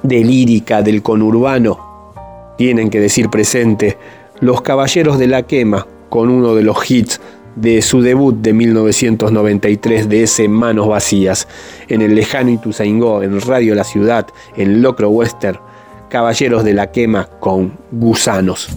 de lírica del conurbano, tienen que decir presente Los Caballeros de la Quema, con uno de los hits de su debut de 1993 de ese Manos Vacías, en el lejano Ituzaingó, en Radio La Ciudad, en Locro Western, Caballeros de la Quema con Gusanos.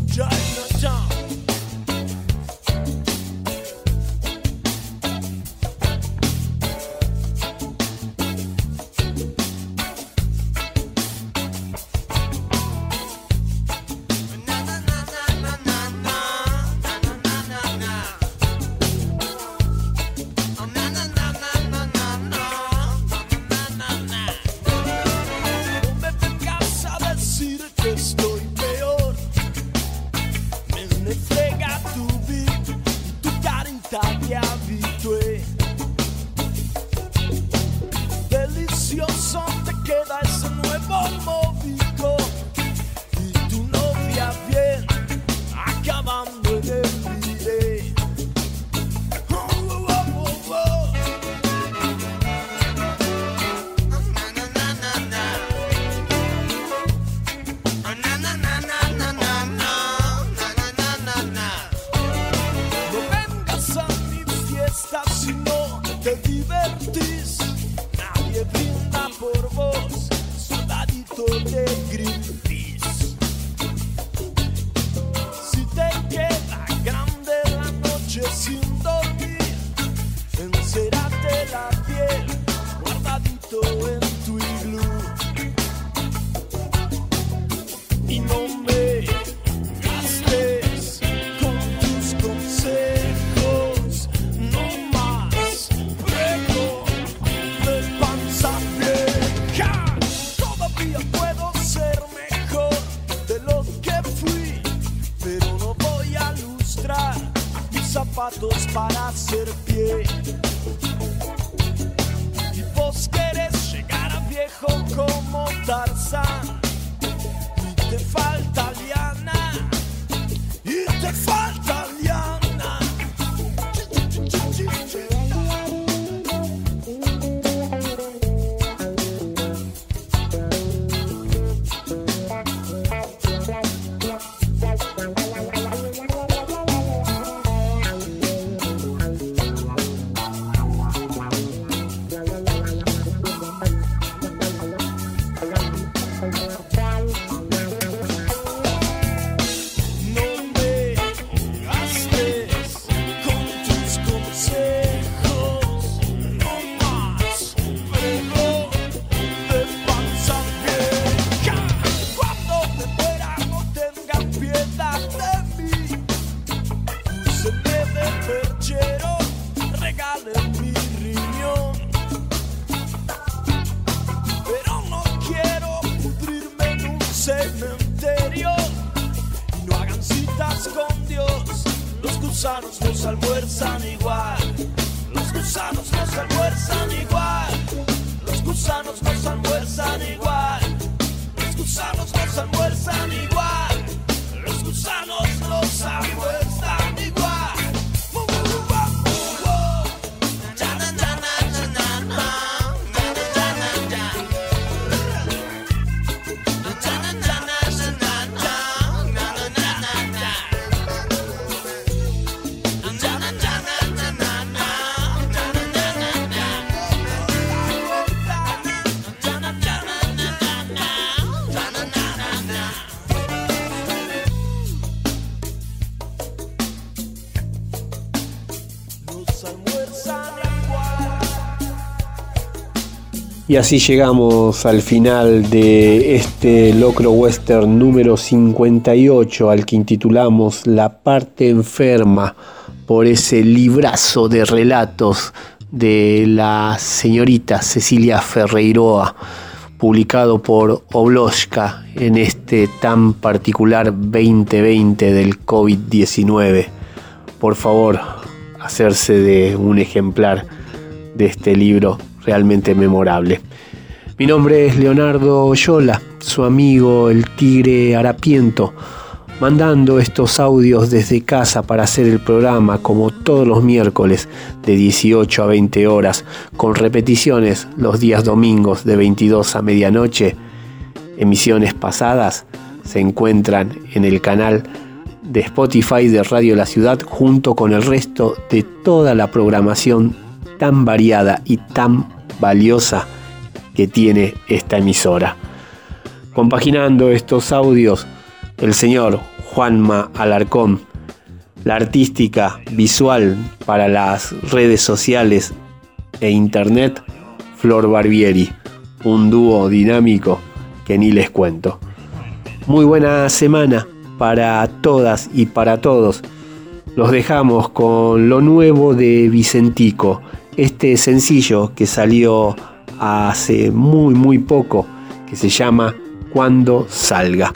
zapatos para hacer pie. Y vos querés llegar a viejo como Tarzán. Y así llegamos al final de este Locro Western número 58 al que intitulamos La parte enferma por ese librazo de relatos de la señorita Cecilia Ferreiroa publicado por Obloshka en este tan particular 2020 del COVID-19. Por favor, hacerse de un ejemplar de este libro realmente memorable. Mi nombre es Leonardo Oyola, su amigo el tigre harapiento, mandando estos audios desde casa para hacer el programa como todos los miércoles de 18 a 20 horas, con repeticiones los días domingos de 22 a medianoche. Emisiones pasadas se encuentran en el canal de Spotify de Radio La Ciudad junto con el resto de toda la programación tan variada y tan valiosa que tiene esta emisora. Compaginando estos audios, el señor Juanma Alarcón, la artística visual para las redes sociales e internet, Flor Barbieri, un dúo dinámico que ni les cuento. Muy buena semana para todas y para todos. Los dejamos con lo nuevo de Vicentico este sencillo que salió hace muy muy poco, que se llama Cuando salga.